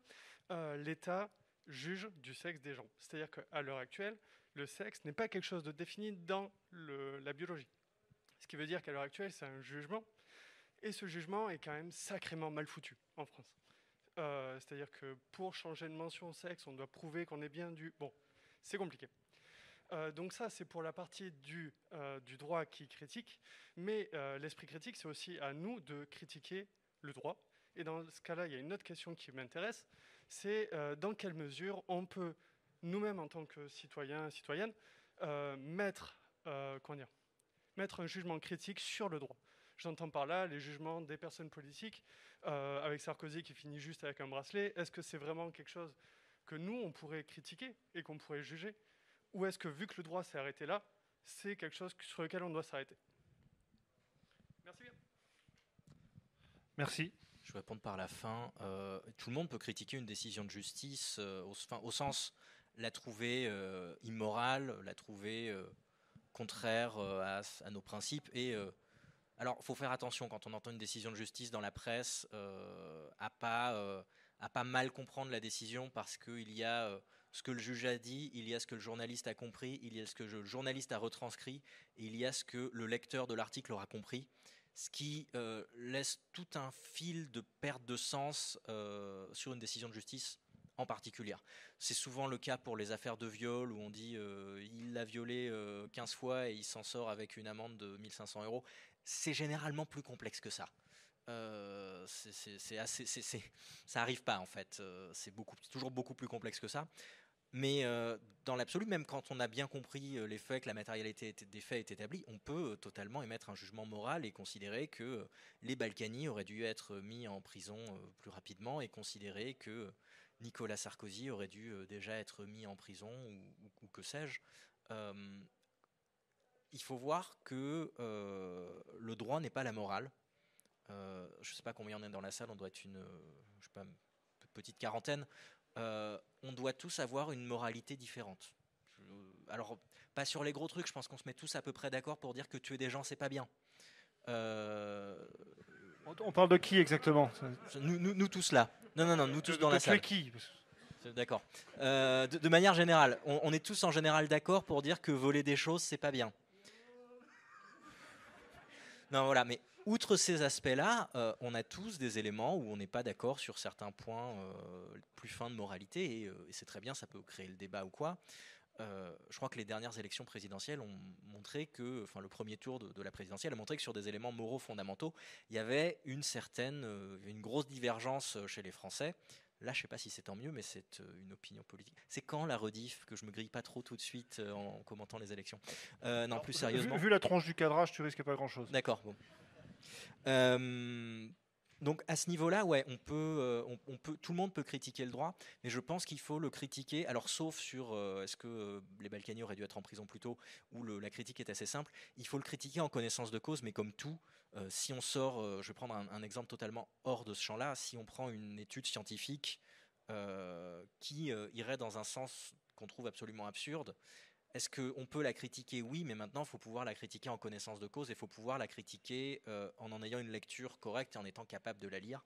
L'État juge du sexe des gens. C'est-à-dire qu'à l'heure actuelle, le sexe n'est pas quelque chose de défini dans la biologie. Ce qui veut dire qu'à l'heure actuelle, c'est un jugement. Et ce jugement est quand même sacrément mal foutu en France. Euh, c'est-à-dire que pour changer de mention sexe, on doit prouver qu'on est bien du... Bon, c'est compliqué. Euh, donc ça, c'est pour la partie du, euh, droit qui critique, mais l'esprit critique, c'est aussi à nous de critiquer le droit. Et dans ce cas-là, il y a une autre question qui m'intéresse, c'est dans quelle mesure on peut, nous-mêmes en tant que citoyens, citoyennes, mettre, dire, mettre un jugement critique sur le droit. J'entends par là les jugements des personnes politiques, euh, avec Sarkozy qui finit juste avec un bracelet. Est-ce que c'est vraiment quelque chose que nous, on pourrait critiquer et qu'on pourrait juger? Ou est-ce que, vu que le droit s'est arrêté là, c'est quelque chose sur lequel on doit s'arrêter? Merci bien. Merci. Je vais répondre par la fin. Euh, tout le monde peut critiquer une décision de justice euh, au, au, sens la trouver immorale, la trouver contraire à, à, nos principes et alors, faut faire attention quand on entend une décision de justice dans la presse euh, à pas euh, à pas mal comprendre la décision parce qu'il y a euh, ce que le juge a dit, il y a ce que le journaliste a compris, il y a ce que le journaliste a retranscrit, et il y a ce que le lecteur de l'article aura compris, ce qui laisse tout un fil de perte de sens sur une décision de justice en particulier. C'est souvent le cas pour les affaires de viol où on dit il l'a violé 15 fois et il s'en sort avec une amende de 1500 euros c'est généralement plus complexe que ça. Euh, ça arrive pas en fait. Euh, c'est toujours beaucoup plus complexe que ça. Mais euh, dans l'absolu, même quand on a bien compris les faits, que la matérialité des faits est établie, on peut totalement émettre un jugement moral et considérer que les Balkany auraient dû être mis en prison plus rapidement et considérer que Nicolas Sarkozy aurait dû déjà être mis en prison ou, que sais-je. Il faut voir que le droit n'est pas la morale. je ne sais pas combien on est dans la salle, on doit être une, je sais pas, petite quarantaine. on doit tous avoir une moralité différente. alors, pas sur les gros trucs, je pense qu'on se met tous à peu près d'accord pour dire que tuer des gens, c'est pas bien. Euh, on parle de qui exactement? nous, tous là. Non, non, non, nous tous dans la salle. qui? D'accord. Euh, de, manière générale, on, est tous en général d'accord pour dire que voler des choses, c'est pas bien. Non, voilà, mais outre ces aspects-là, euh, on a tous des éléments où on n'est pas d'accord sur certains points plus fins de moralité, et, et c'est très bien, ça peut créer le débat ou quoi. Euh, je crois que les dernières élections présidentielles ont montré que, enfin le premier tour de, la présidentielle a montré que sur des éléments moraux fondamentaux, il y avait une certaine, euh, une grosse divergence euh, chez les Français. Là, je ne sais pas si c'est tant mieux, mais c'est une opinion politique. C'est quand la rediff que je me grille pas trop tout de suite en commentant les élections? Non, plus sérieusement. Vu, vu, la tranche du cadrage, tu risques pas grand-chose. D'accord. Bon. Donc à ce niveau-là, ouais, on peut, euh, on, peut, tout le monde peut critiquer le droit, mais je pense qu'il faut le critiquer. Alors sauf sur euh, est-ce que euh, les Balkany auraient dû être en prison plus tôt, où la critique est assez simple. Il faut le critiquer en connaissance de cause, mais comme tout, si on sort, je vais prendre un, exemple totalement hors de ce champ-là, si on prend une étude scientifique qui irait dans un sens qu'on trouve absolument absurde, est-ce qu'on peut la critiquer? Oui, mais maintenant, il faut pouvoir la critiquer en connaissance de cause et il faut pouvoir la critiquer euh, en en ayant une lecture correcte et en étant capable de la lire.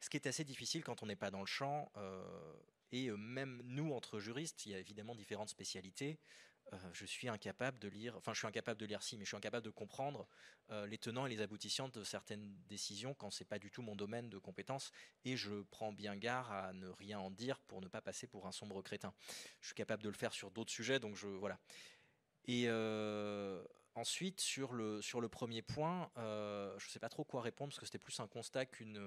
Ce qui est assez difficile quand on n'est pas dans le champ. Euh, et euh, même nous, entre juristes, il y a évidemment différentes spécialités. Euh, je suis incapable de lire, enfin je suis incapable de lire si, mais je suis incapable de comprendre euh, les tenants et les aboutissants de certaines décisions quand c'est pas du tout mon domaine de compétence et je prends bien garde à ne rien en dire pour ne pas passer pour un sombre crétin. Je suis capable de le faire sur d'autres sujets, donc je voilà. Et euh, ensuite sur le sur le premier point, je sais pas trop quoi répondre parce que c'était plus un constat qu'une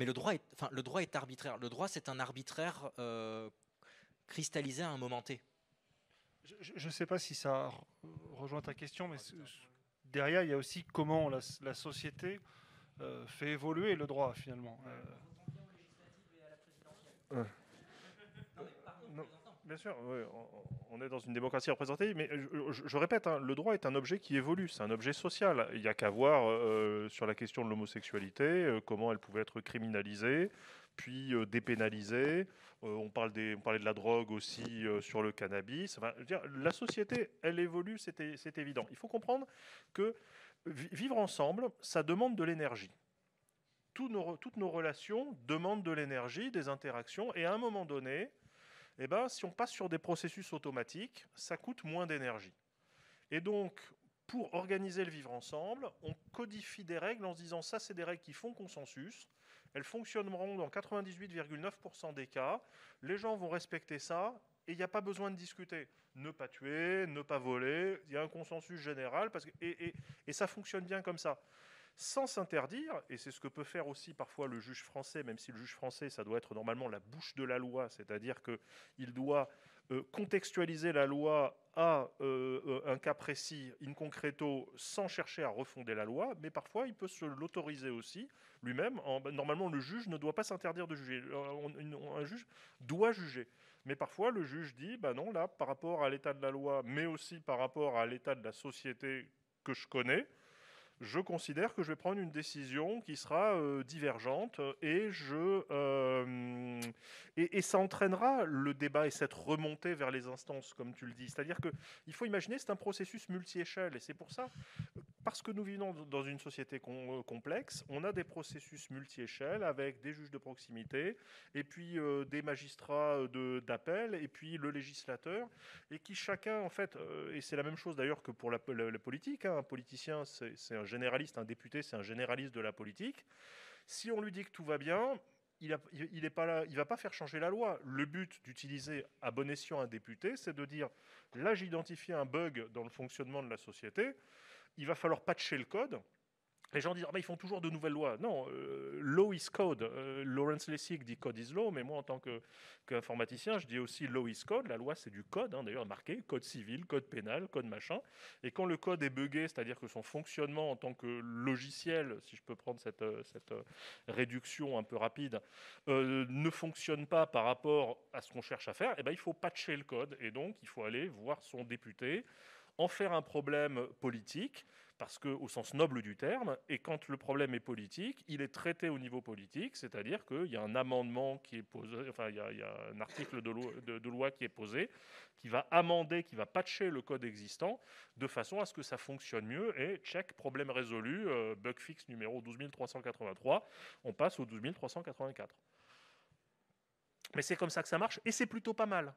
Mais le droit est, enfin, le droit est arbitraire. Le droit, c'est un arbitraire euh, cristallisé à un moment T. Je ne sais pas si ça rejoint ta question, mais derrière, il y a aussi comment la, société euh, fait évoluer le droit, finalement. Euh, Bien sûr, on est dans une démocratie représentative, mais je, répète, hein, le droit est un objet qui évolue, c'est un objet social. Il n'y a qu'à voir euh, sur la question de l'homosexualité, euh, comment elle pouvait être criminalisée, puis euh, dépénalisée. on, parle des, on parlait de la drogue aussi sur le cannabis. la société, elle évolue, c'est évident. Il faut comprendre que vivre ensemble, ça demande de l'énergie. toutes nos relations demandent de l'énergie, des interactions, et à un moment donné, eh ben, si on passe sur des processus automatiques, ça coûte moins d'énergie. Et donc, pour organiser le vivre ensemble, on codifie des règles en se disant ça, c'est des règles qui font consensus. Elles fonctionneront dans 98,9% des cas. Les gens vont respecter ça et il n'y a pas besoin de discuter. Ne pas tuer, ne pas voler, il y a un consensus général parce que, et, et ça fonctionne bien comme ça sans s'interdire, et c'est ce que peut faire aussi parfois le juge français, même si le juge français, ça doit être normalement la bouche de la loi, c'est-à-dire qu'il doit euh, contextualiser la loi à euh, euh, un cas précis, in concreto, sans chercher à refonder la loi, mais parfois il peut se l'autoriser aussi lui-même. Normalement, le juge ne doit pas s'interdire de juger. Un juge doit juger. Mais parfois, le juge dit, bah non, là, par rapport à l'état de la loi, mais aussi par rapport à l'état de la société que je connais, je considère que je vais prendre une décision qui sera euh, divergente et, je, euh, et, ça entraînera le débat et cette remontée vers les instances, comme tu le dis. C'est-à-dire qu'il faut imaginer, c'est un processus multi-échelle et c'est pour ça, parce que nous vivons dans une société euh, complexe, on a des processus multi-échelles avec des juges de proximité et puis des magistrats d'appel et puis le législateur et qui chacun, en fait, et c'est la même chose d'ailleurs que pour la, politique, hein, un politicien, c'est un généraliste, un député, c'est un généraliste de la politique. Si on lui dit que tout va bien, il ne pas là, il va pas faire changer la loi. Le but d'utiliser à bon escient un député, c'est de dire là j'ai identifié un bug dans le fonctionnement de la société, il va falloir patcher le code. les gens disent ah, ils font toujours de nouvelles lois. Non, euh, law is code. Euh, Lawrence Lessig dit code is law, mais moi en tant qu'informaticien, je dis aussi law is code. La loi c'est du code, hein, d'ailleurs marqué, code civil, code pénal, code machin. Et quand le code est buggé, c'est-à-dire que son fonctionnement en tant que logiciel, si je peux prendre cette, euh, réduction un peu rapide, ne fonctionne pas par rapport à ce qu'on cherche à faire, eh ben, il faut patcher le code. Et donc il faut aller voir son député, en faire un problème politique parce que, au sens noble du terme, et quand le problème est politique, il est traité au niveau politique, c'est-à-dire qu'il y a un amendement qui est posé, enfin il y a, un article de loi, qui est posé, qui va amender, qui va patcher le code existant, de façon à ce que ça fonctionne mieux, et check, problème résolu, euh, bug fix numéro 12383, on passe au 12384. Mais c'est comme ça que ça marche, et c'est plutôt pas mal.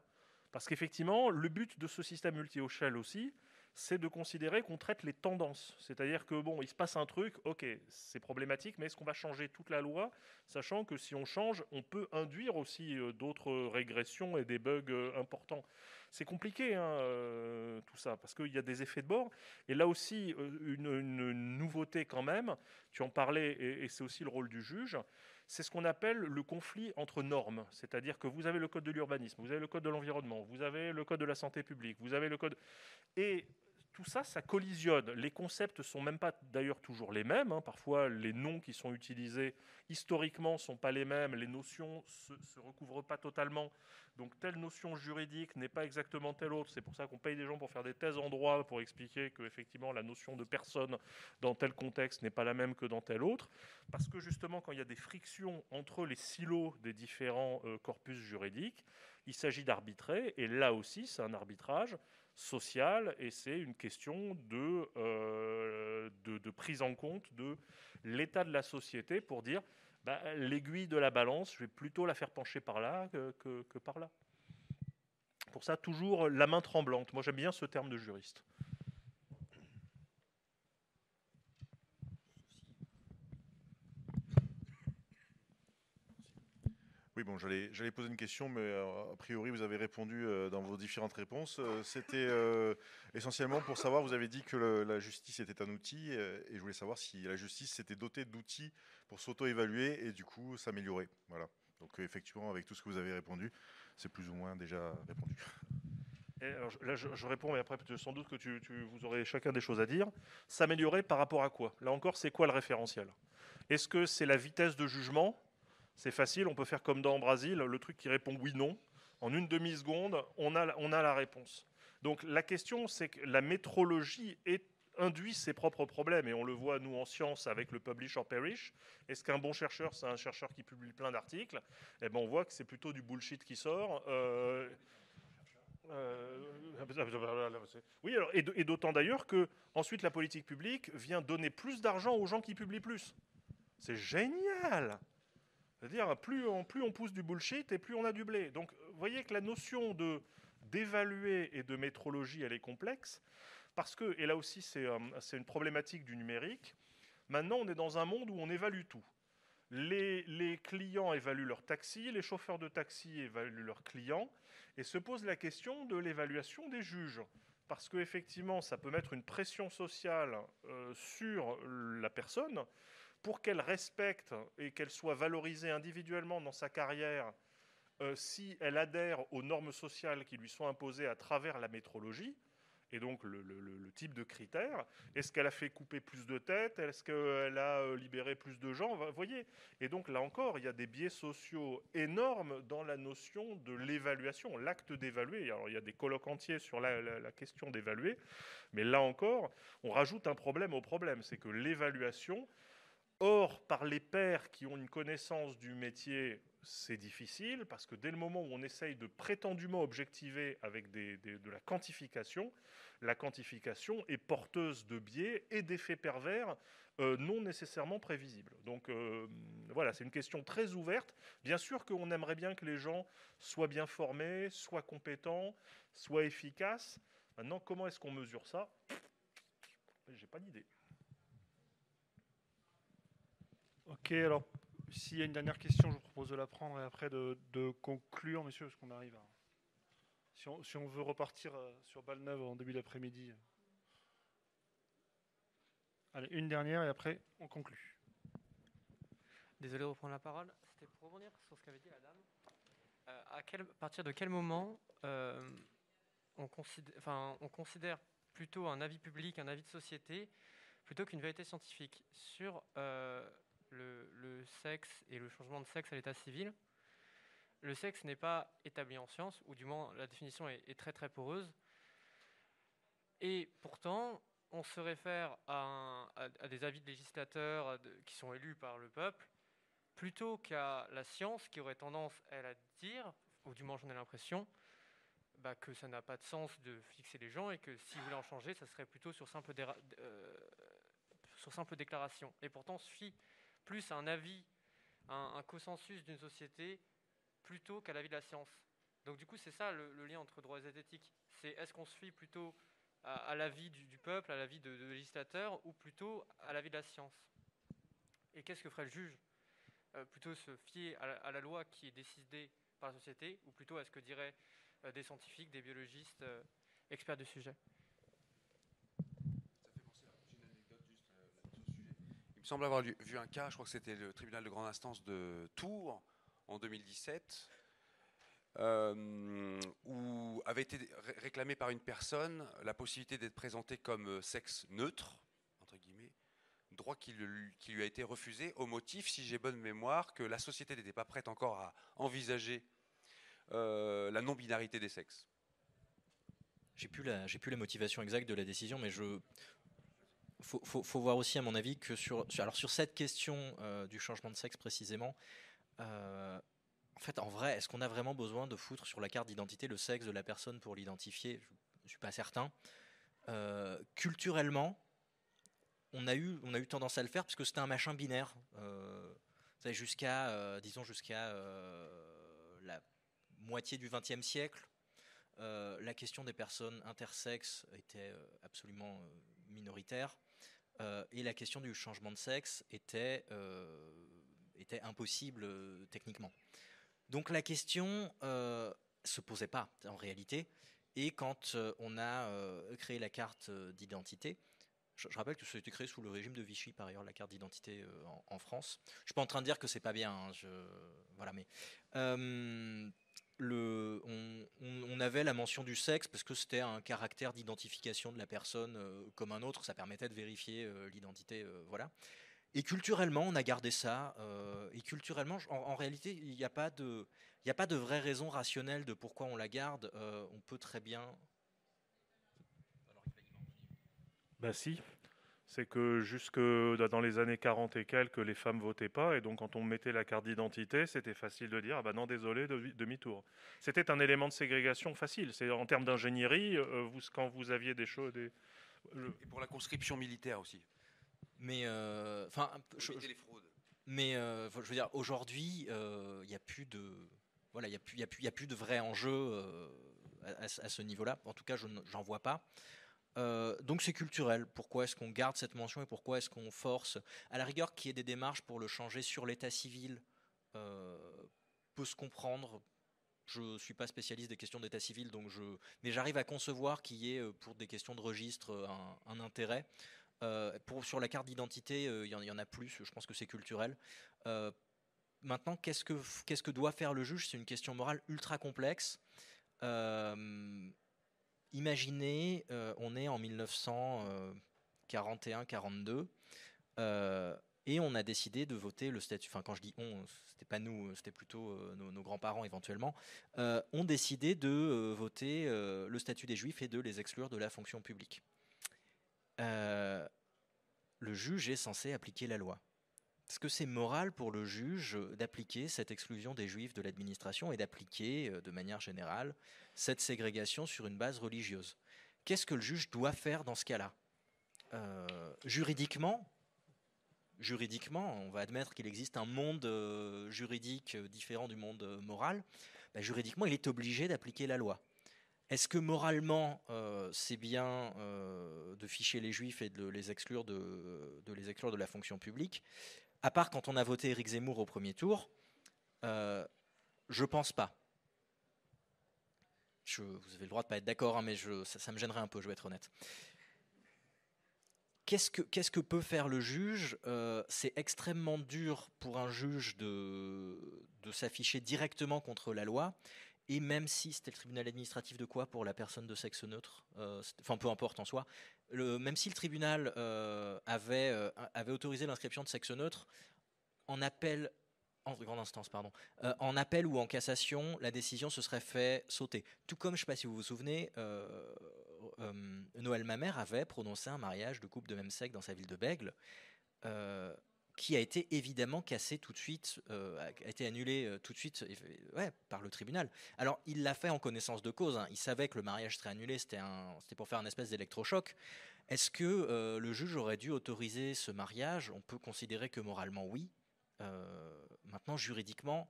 Parce qu'effectivement, le but de ce système multi-shell aussi, c'est de considérer qu'on traite les tendances. C'est-à-dire que, bon, il se passe un truc, ok, c'est problématique, mais est-ce qu'on va changer toute la loi, sachant que si on change, on peut induire aussi euh, d'autres régressions et des bugs euh, importants c'est compliqué hein, euh, tout ça, parce qu'il y a des effets de bord. Et là aussi, une, nouveauté quand même, tu en parlais, et c'est aussi le rôle du juge, c'est ce qu'on appelle le conflit entre normes. C'est-à-dire que vous avez le code de l'urbanisme, vous avez le code de l'environnement, vous avez le code de la santé publique, vous avez le code... Et tout ça, ça collisionne. Les concepts ne sont même pas d'ailleurs toujours les mêmes. Hein. Parfois, les noms qui sont utilisés historiquement ne sont pas les mêmes. Les notions ne se, recouvrent pas totalement. Donc, telle notion juridique n'est pas exactement telle autre. C'est pour ça qu'on paye des gens pour faire des thèses en droit pour expliquer que effectivement la notion de personne dans tel contexte n'est pas la même que dans tel autre. Parce que justement, quand il y a des frictions entre les silos des différents euh, corpus juridiques, il s'agit d'arbitrer. Et là aussi, c'est un arbitrage sociale et c'est une question euh, de, prise en compte de l'état de la société pour dire bah, l'aiguille de la balance, je vais plutôt la faire pencher par là que par là. Pour ça, toujours la main tremblante. Moi, j'aime bien ce terme de juriste. Bon, j'allais poser une question, mais euh, a priori, vous avez répondu euh, dans vos différentes réponses. Euh, c'était essentiellement pour savoir, vous avez dit que la justice était un outil, et je voulais savoir si la justice s'était dotée d'outils pour s'auto-évaluer et du coup s'améliorer. Voilà. Donc effectivement, avec tout ce que vous avez répondu, c'est plus ou moins déjà répondu. là, je, réponds, mais après, sans doute que tu, vous aurez chacun des choses à dire. S'améliorer par rapport à quoi? Là encore, c'est quoi le référentiel? Est-ce que c'est la vitesse de jugement? C'est facile, on peut faire comme dans Brésil, le truc qui répond oui-non. En une demi-seconde, on a, on a la réponse. Donc la question, c'est que la métrologie induit ses propres problèmes, et on le voit, nous, en science, avec le publish or perish. Est-ce qu'un bon chercheur, c'est un chercheur qui publie plein d'articles? Eh ben, on voit que c'est plutôt du bullshit qui sort. Euh, euh, oui, alors, et d'autant d'ailleurs que ensuite la politique publique vient donner plus d'argent aux gens qui publient plus. C'est génial c'est-à-dire, plus on, pousse du bullshit et plus on a du blé. Donc, vous voyez que la notion de d'évaluer et de métrologie, elle est complexe, parce que, et là aussi c'est euh, une problématique du numérique, maintenant on est dans un monde où on évalue tout. Les, les, clients évaluent leurs taxis, les chauffeurs de taxi évaluent leurs clients, et se pose la question de l'évaluation des juges. Parce qu'effectivement, ça peut mettre une pression sociale euh, sur la personne, pour qu'elle respecte et qu'elle soit valorisée individuellement dans sa carrière, euh, si elle adhère aux normes sociales qui lui sont imposées à travers la métrologie, et donc le, type de critères. Est-ce qu'elle a fait couper plus de têtes Est-ce qu'elle a euh, libéré plus de gens Vous voyez Et donc là encore, il y a des biais sociaux énormes dans la notion de l'évaluation, l'acte d'évaluer. Alors il y a des colloques entiers sur la, la question d'évaluer, mais là encore, on rajoute un problème au problème, c'est que l'évaluation, Or, par les pairs qui ont une connaissance du métier, c'est difficile parce que dès le moment où on essaye de prétendument objectiver avec de la quantification, la quantification est porteuse de biais et d'effets pervers euh, non nécessairement prévisibles. Donc euh, voilà, c'est une question très ouverte. Bien sûr qu'on aimerait bien que les gens soient bien formés, soient compétents, soient efficaces. Maintenant, comment est-ce qu'on mesure ça? J'ai pas d'idée. Ok, alors s'il y a une dernière question, je vous propose de la prendre et après de, conclure, monsieur, parce qu'on arrive à... Si on, veut repartir euh, sur balle neuve en début d'après-midi. Allez, une dernière et après on conclut. Désolé de reprendre la parole. C'était pour revenir sur ce qu'avait dit la dame. Euh, à, partir de quel moment euh, on, considère, on considère plutôt un avis public, un avis de société, plutôt qu'une vérité scientifique sur le, sexe et le changement de sexe à l'état civil Le sexe n'est pas établi en science, ou du moins la définition est, très très poreuse. Et pourtant, on se réfère à, des avis de législateurs qui sont élus par le peuple, plutôt qu'à la science qui aurait tendance, elle, à dire, ou du moins j'en ai l'impression, bah, que ça n'a pas de sens de fixer les gens et que s'ils voulaient en changer, ça serait plutôt sur simple, euh, déclaration. Et pourtant, on se fie plus un avis, un, consensus d'une société, plutôt qu'à l'avis de la science. Donc du coup, c'est ça le, lien entre droits et éthique. C'est est-ce qu'on se fie plutôt à, l'avis du, peuple, à l'avis de, législateurs, ou plutôt à l'avis de la science? Et qu'est-ce que ferait le juge? Euh, Plutôt se fier à la, à la, loi qui est décidée par la société, ou plutôt à ce que diraient euh, des scientifiques, des biologistes, euh, experts du sujet Il me semble avoir vu un cas, je crois que c'était le tribunal de grande instance de Tours en 2017, euh, où avait été réclamé par une personne la possibilité d'être présenté comme sexe neutre, entre guillemets, droit qui lui a été refusé au motif, si j'ai bonne mémoire, que la société n'était pas prête encore à envisager euh, la non-binarité des sexes. J'ai plus la j'ai plus la motivation exacte de la décision, mais je faut, faut, voir aussi à mon avis que sur, alors sur cette question euh, du changement de sexe précisément, euh, en fait en vrai est-ce qu'on a vraiment besoin de foutre sur la carte d'identité le sexe de la personne pour l'identifier? Je ne suis pas certain. Euh, culturellement, on a eu on a eu tendance à le faire parce que c'était un machin binaire. jusqu'à disons jusqu'à la moitié du XXe siècle, la question des personnes intersexes était absolument euh, et la question du changement de sexe était, était impossible techniquement. Donc la question se posait pas en réalité. Et quand on a créé la carte d'identité, je, rappelle que ça a été créé sous le régime de Vichy, par ailleurs, la carte d'identité euh, en, France. Je suis pas en train de dire que c'est pas bien, hein, voilà, mais euh, on, avait la mention du sexe parce que c'était un caractère d'identification de la personne euh, comme un autre, ça permettait de vérifier euh, l'identité, euh, voilà. Et culturellement, on a gardé ça. et culturellement, en, réalité, il n'y a pas de, a pas de vraie raison rationnelle de pourquoi on la garde. on peut très bien Ben si. C'est que jusque dans les années 40 et quelques, les femmes votaient pas. Et donc, quand on mettait la carte d'identité, c'était facile de dire Ah ben non, désolé, demi-tour. C'était un élément de ségrégation facile. C'est en termes d'ingénierie, euh, vous, quand vous aviez des choses. Des... Et pour la conscription militaire aussi. Mais. Enfin. Euh, les fraudes. Mais euh, je veux dire, aujourd'hui, il euh, n'y a plus de. Voilà, il n'y a, plus, y a, plus, y a plus de vrai enjeu euh, à, à, ce niveau-là. En tout cas, je n'en vois pas. Euh, donc c'est culturel. Pourquoi est-ce qu'on garde cette mention et pourquoi est-ce qu'on force À la rigueur, qu'il y ait des démarches pour le changer sur l'état civil euh, peut se comprendre. Je ne suis pas spécialiste des questions d'état civil, donc je... mais j'arrive à concevoir qu'il y ait, euh, pour des questions de registre, un, intérêt. Pour, sur la carte d'identité, il y, en a plus, je pense que c'est culturel. maintenant, qu'est-ce que, qu'est-ce que doit faire le juge? C'est une question morale ultra complexe. Imaginez, euh, on est en 1941-42 euh, et on a décidé de voter le statut. Enfin, quand je dis on, c'était pas nous, c'était plutôt euh, nos, grands-parents éventuellement. Euh, ont décidé de euh, voter le statut des Juifs et de les exclure de la fonction publique. le juge est censé appliquer la loi. Est-ce que c'est moral pour le juge d'appliquer cette exclusion des juifs de l'administration et d'appliquer de manière générale cette ségrégation sur une base religieuse? Qu'est-ce que le juge doit faire dans ce cas-là? Euh, Juridiquement, juridiquement, on va admettre qu'il existe un monde euh, juridique différent du monde moral. Ben, juridiquement, il est obligé d'appliquer la loi. Est-ce que moralement, euh, c'est bien euh, de ficher les juifs et de, les exclure de la fonction publique? À part quand on a voté Éric Zemmour au premier tour, euh, je pense pas. Vous avez le droit de pas être d'accord, hein, mais ça, me gênerait un peu, je vais être honnête. Qu'est-ce que, peut faire le juge Euh, C'est extrêmement dur pour un juge de, s'afficher directement contre la loi. Et même si c'était le tribunal administratif de quoi pour la personne de sexe neutre, euh, enfin peu importe en soi, le- même si le tribunal euh, avait, euh, avait autorisé l'inscription de sexe neutre, en appel, en grande instance, pardon, euh, en appel ou en cassation, la décision se serait fait sauter. Tout comme, je ne sais pas si vous vous souvenez, Noël Mamère avait prononcé un mariage de couple de même sexe dans sa ville de Bègle, qui a été évidemment cassé tout de suite, euh, a été annulé euh, tout de suite par le tribunal. Alors, il l'a fait en connaissance de cause. hein. Il savait que le mariage serait annulé, c'était pour faire un espèce d'électrochoc. Est-ce que euh, le juge aurait dû autoriser ce mariage? On peut considérer que moralement, oui. Maintenant, juridiquement,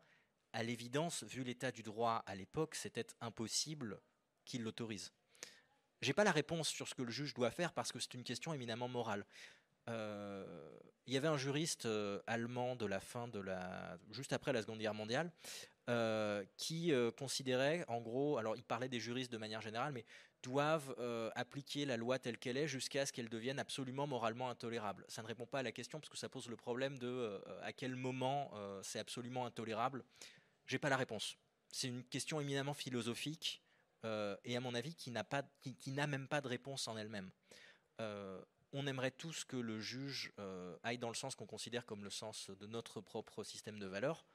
à l'évidence, vu l'état du droit à l'époque, c'était impossible qu'il l'autorise. J'ai pas la réponse sur ce que le juge doit faire parce que c'est une question éminemment morale. Euh, il y avait un juriste euh, allemand de la fin de la, juste après la Seconde Guerre mondiale, euh, qui considérait, en gros, alors il parlait des juristes de manière générale, mais doivent appliquer la loi telle qu'elle est jusqu'à ce qu'elle devienne absolument moralement intolérable. Ça ne répond pas à la question parce que ça pose le problème de à quel moment c'est absolument intolérable. J'ai pas la réponse. C'est une question éminemment philosophique et à mon avis qui n'a pas, qui n'a même pas de réponse en elle-même. On aimerait tous que le juge euh, aille dans le sens qu'on considère comme le sens de notre propre système de valeurs.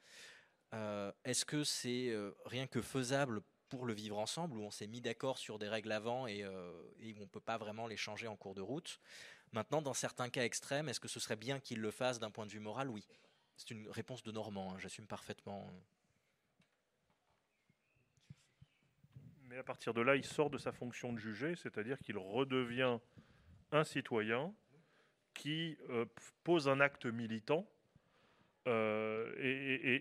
Euh, Est-ce que c'est euh, rien que faisable pour le vivre ensemble, où on s'est mis d'accord sur des règles avant et, et où on ne peut pas vraiment les changer en cours de route? Maintenant, dans certains cas extrêmes, est-ce que ce serait bien qu'il le fasse d'un point de vue moral? Oui. C'est une réponse de Normand, hein, j'assume parfaitement. Mais à partir de là, il sort de sa fonction de juger, c'est-à-dire qu'il redevient un citoyen qui euh, pose un acte militant, euh,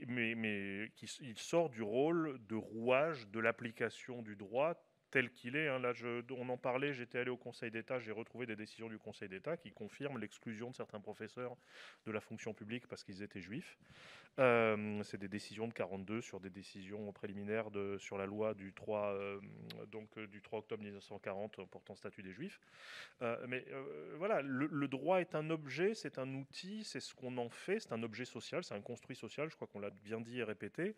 mais, qui il sort du rôle de rouage de l'application du droit tel qu'il est. hein. Là, on en parlait, j'étais allé au Conseil d'État, j'ai retrouvé des décisions du Conseil d'État qui confirment l'exclusion de certains professeurs de la fonction publique parce qu'ils étaient juifs. Euh, c'est des décisions de 42 sur des décisions préliminaires sur la loi du 3, euh, euh, du 3 octobre 1940 portant statut des juifs. Mais voilà, le, le droit est un objet, c'est un outil, c'est ce qu'on en fait, c'est un objet social, c'est un construit social, je crois qu'on l'a bien dit et répété.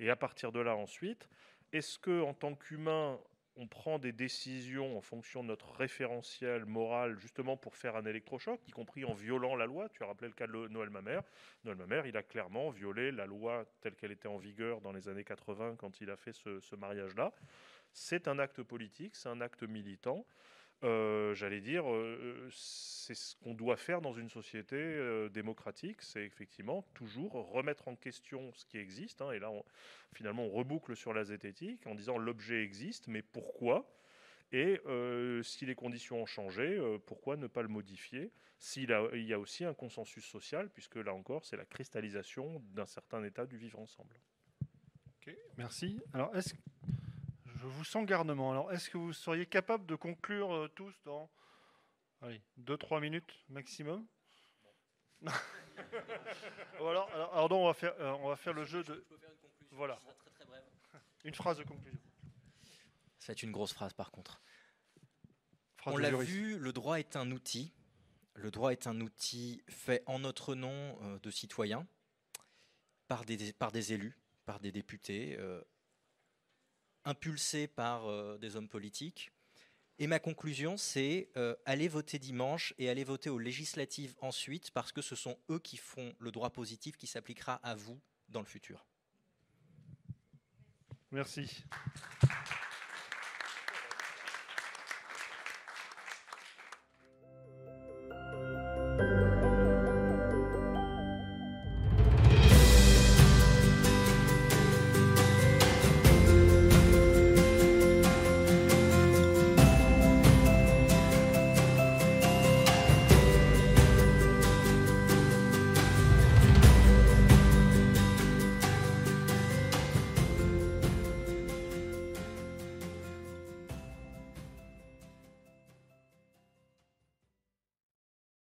Et à partir de là ensuite, est-ce que en tant qu'humain, on prend des décisions en fonction de notre référentiel moral, justement pour faire un électrochoc, y compris en violant la loi. Tu as rappelé le cas de Noël Mamère. Noël Mamère, il a clairement violé la loi telle qu'elle était en vigueur dans les années 80 quand il a fait ce, ce mariage-là. C'est un acte politique, c'est un acte militant. Euh, J'allais dire, euh, c'est ce qu'on doit faire dans une société euh, démocratique, c'est effectivement toujours remettre en question ce qui existe. hein, et là, finalement, on reboucle sur la zététique en disant l'objet existe, mais pourquoi? Et si les conditions ont changé, pourquoi ne pas le modifier? S'il il y a aussi un consensus social, puisque là encore, c'est la cristallisation d'un certain état du vivre ensemble. Ok, merci. Alors, est-ce je vous sens garnement. Alors, est-ce que vous seriez capable de conclure euh, tous dans allez, 2-3 minutes maximum? Ou alors, alors, alors non, on va faire, euh, on va faire le jeu de. Voilà. Une phrase de conclusion. C'est une grosse phrase par contre. Phrase On l'a vu, le droit est un outil. Le droit est un outil fait en notre nom euh, de citoyens, par des, par des élus, par des députés, euh, impulsé par euh, des hommes politiques. Et ma conclusion, c'est euh, aller voter dimanche et aller voter aux législatives ensuite, parce que ce sont eux qui font le droit positif qui s'appliquera à vous dans le futur. Merci.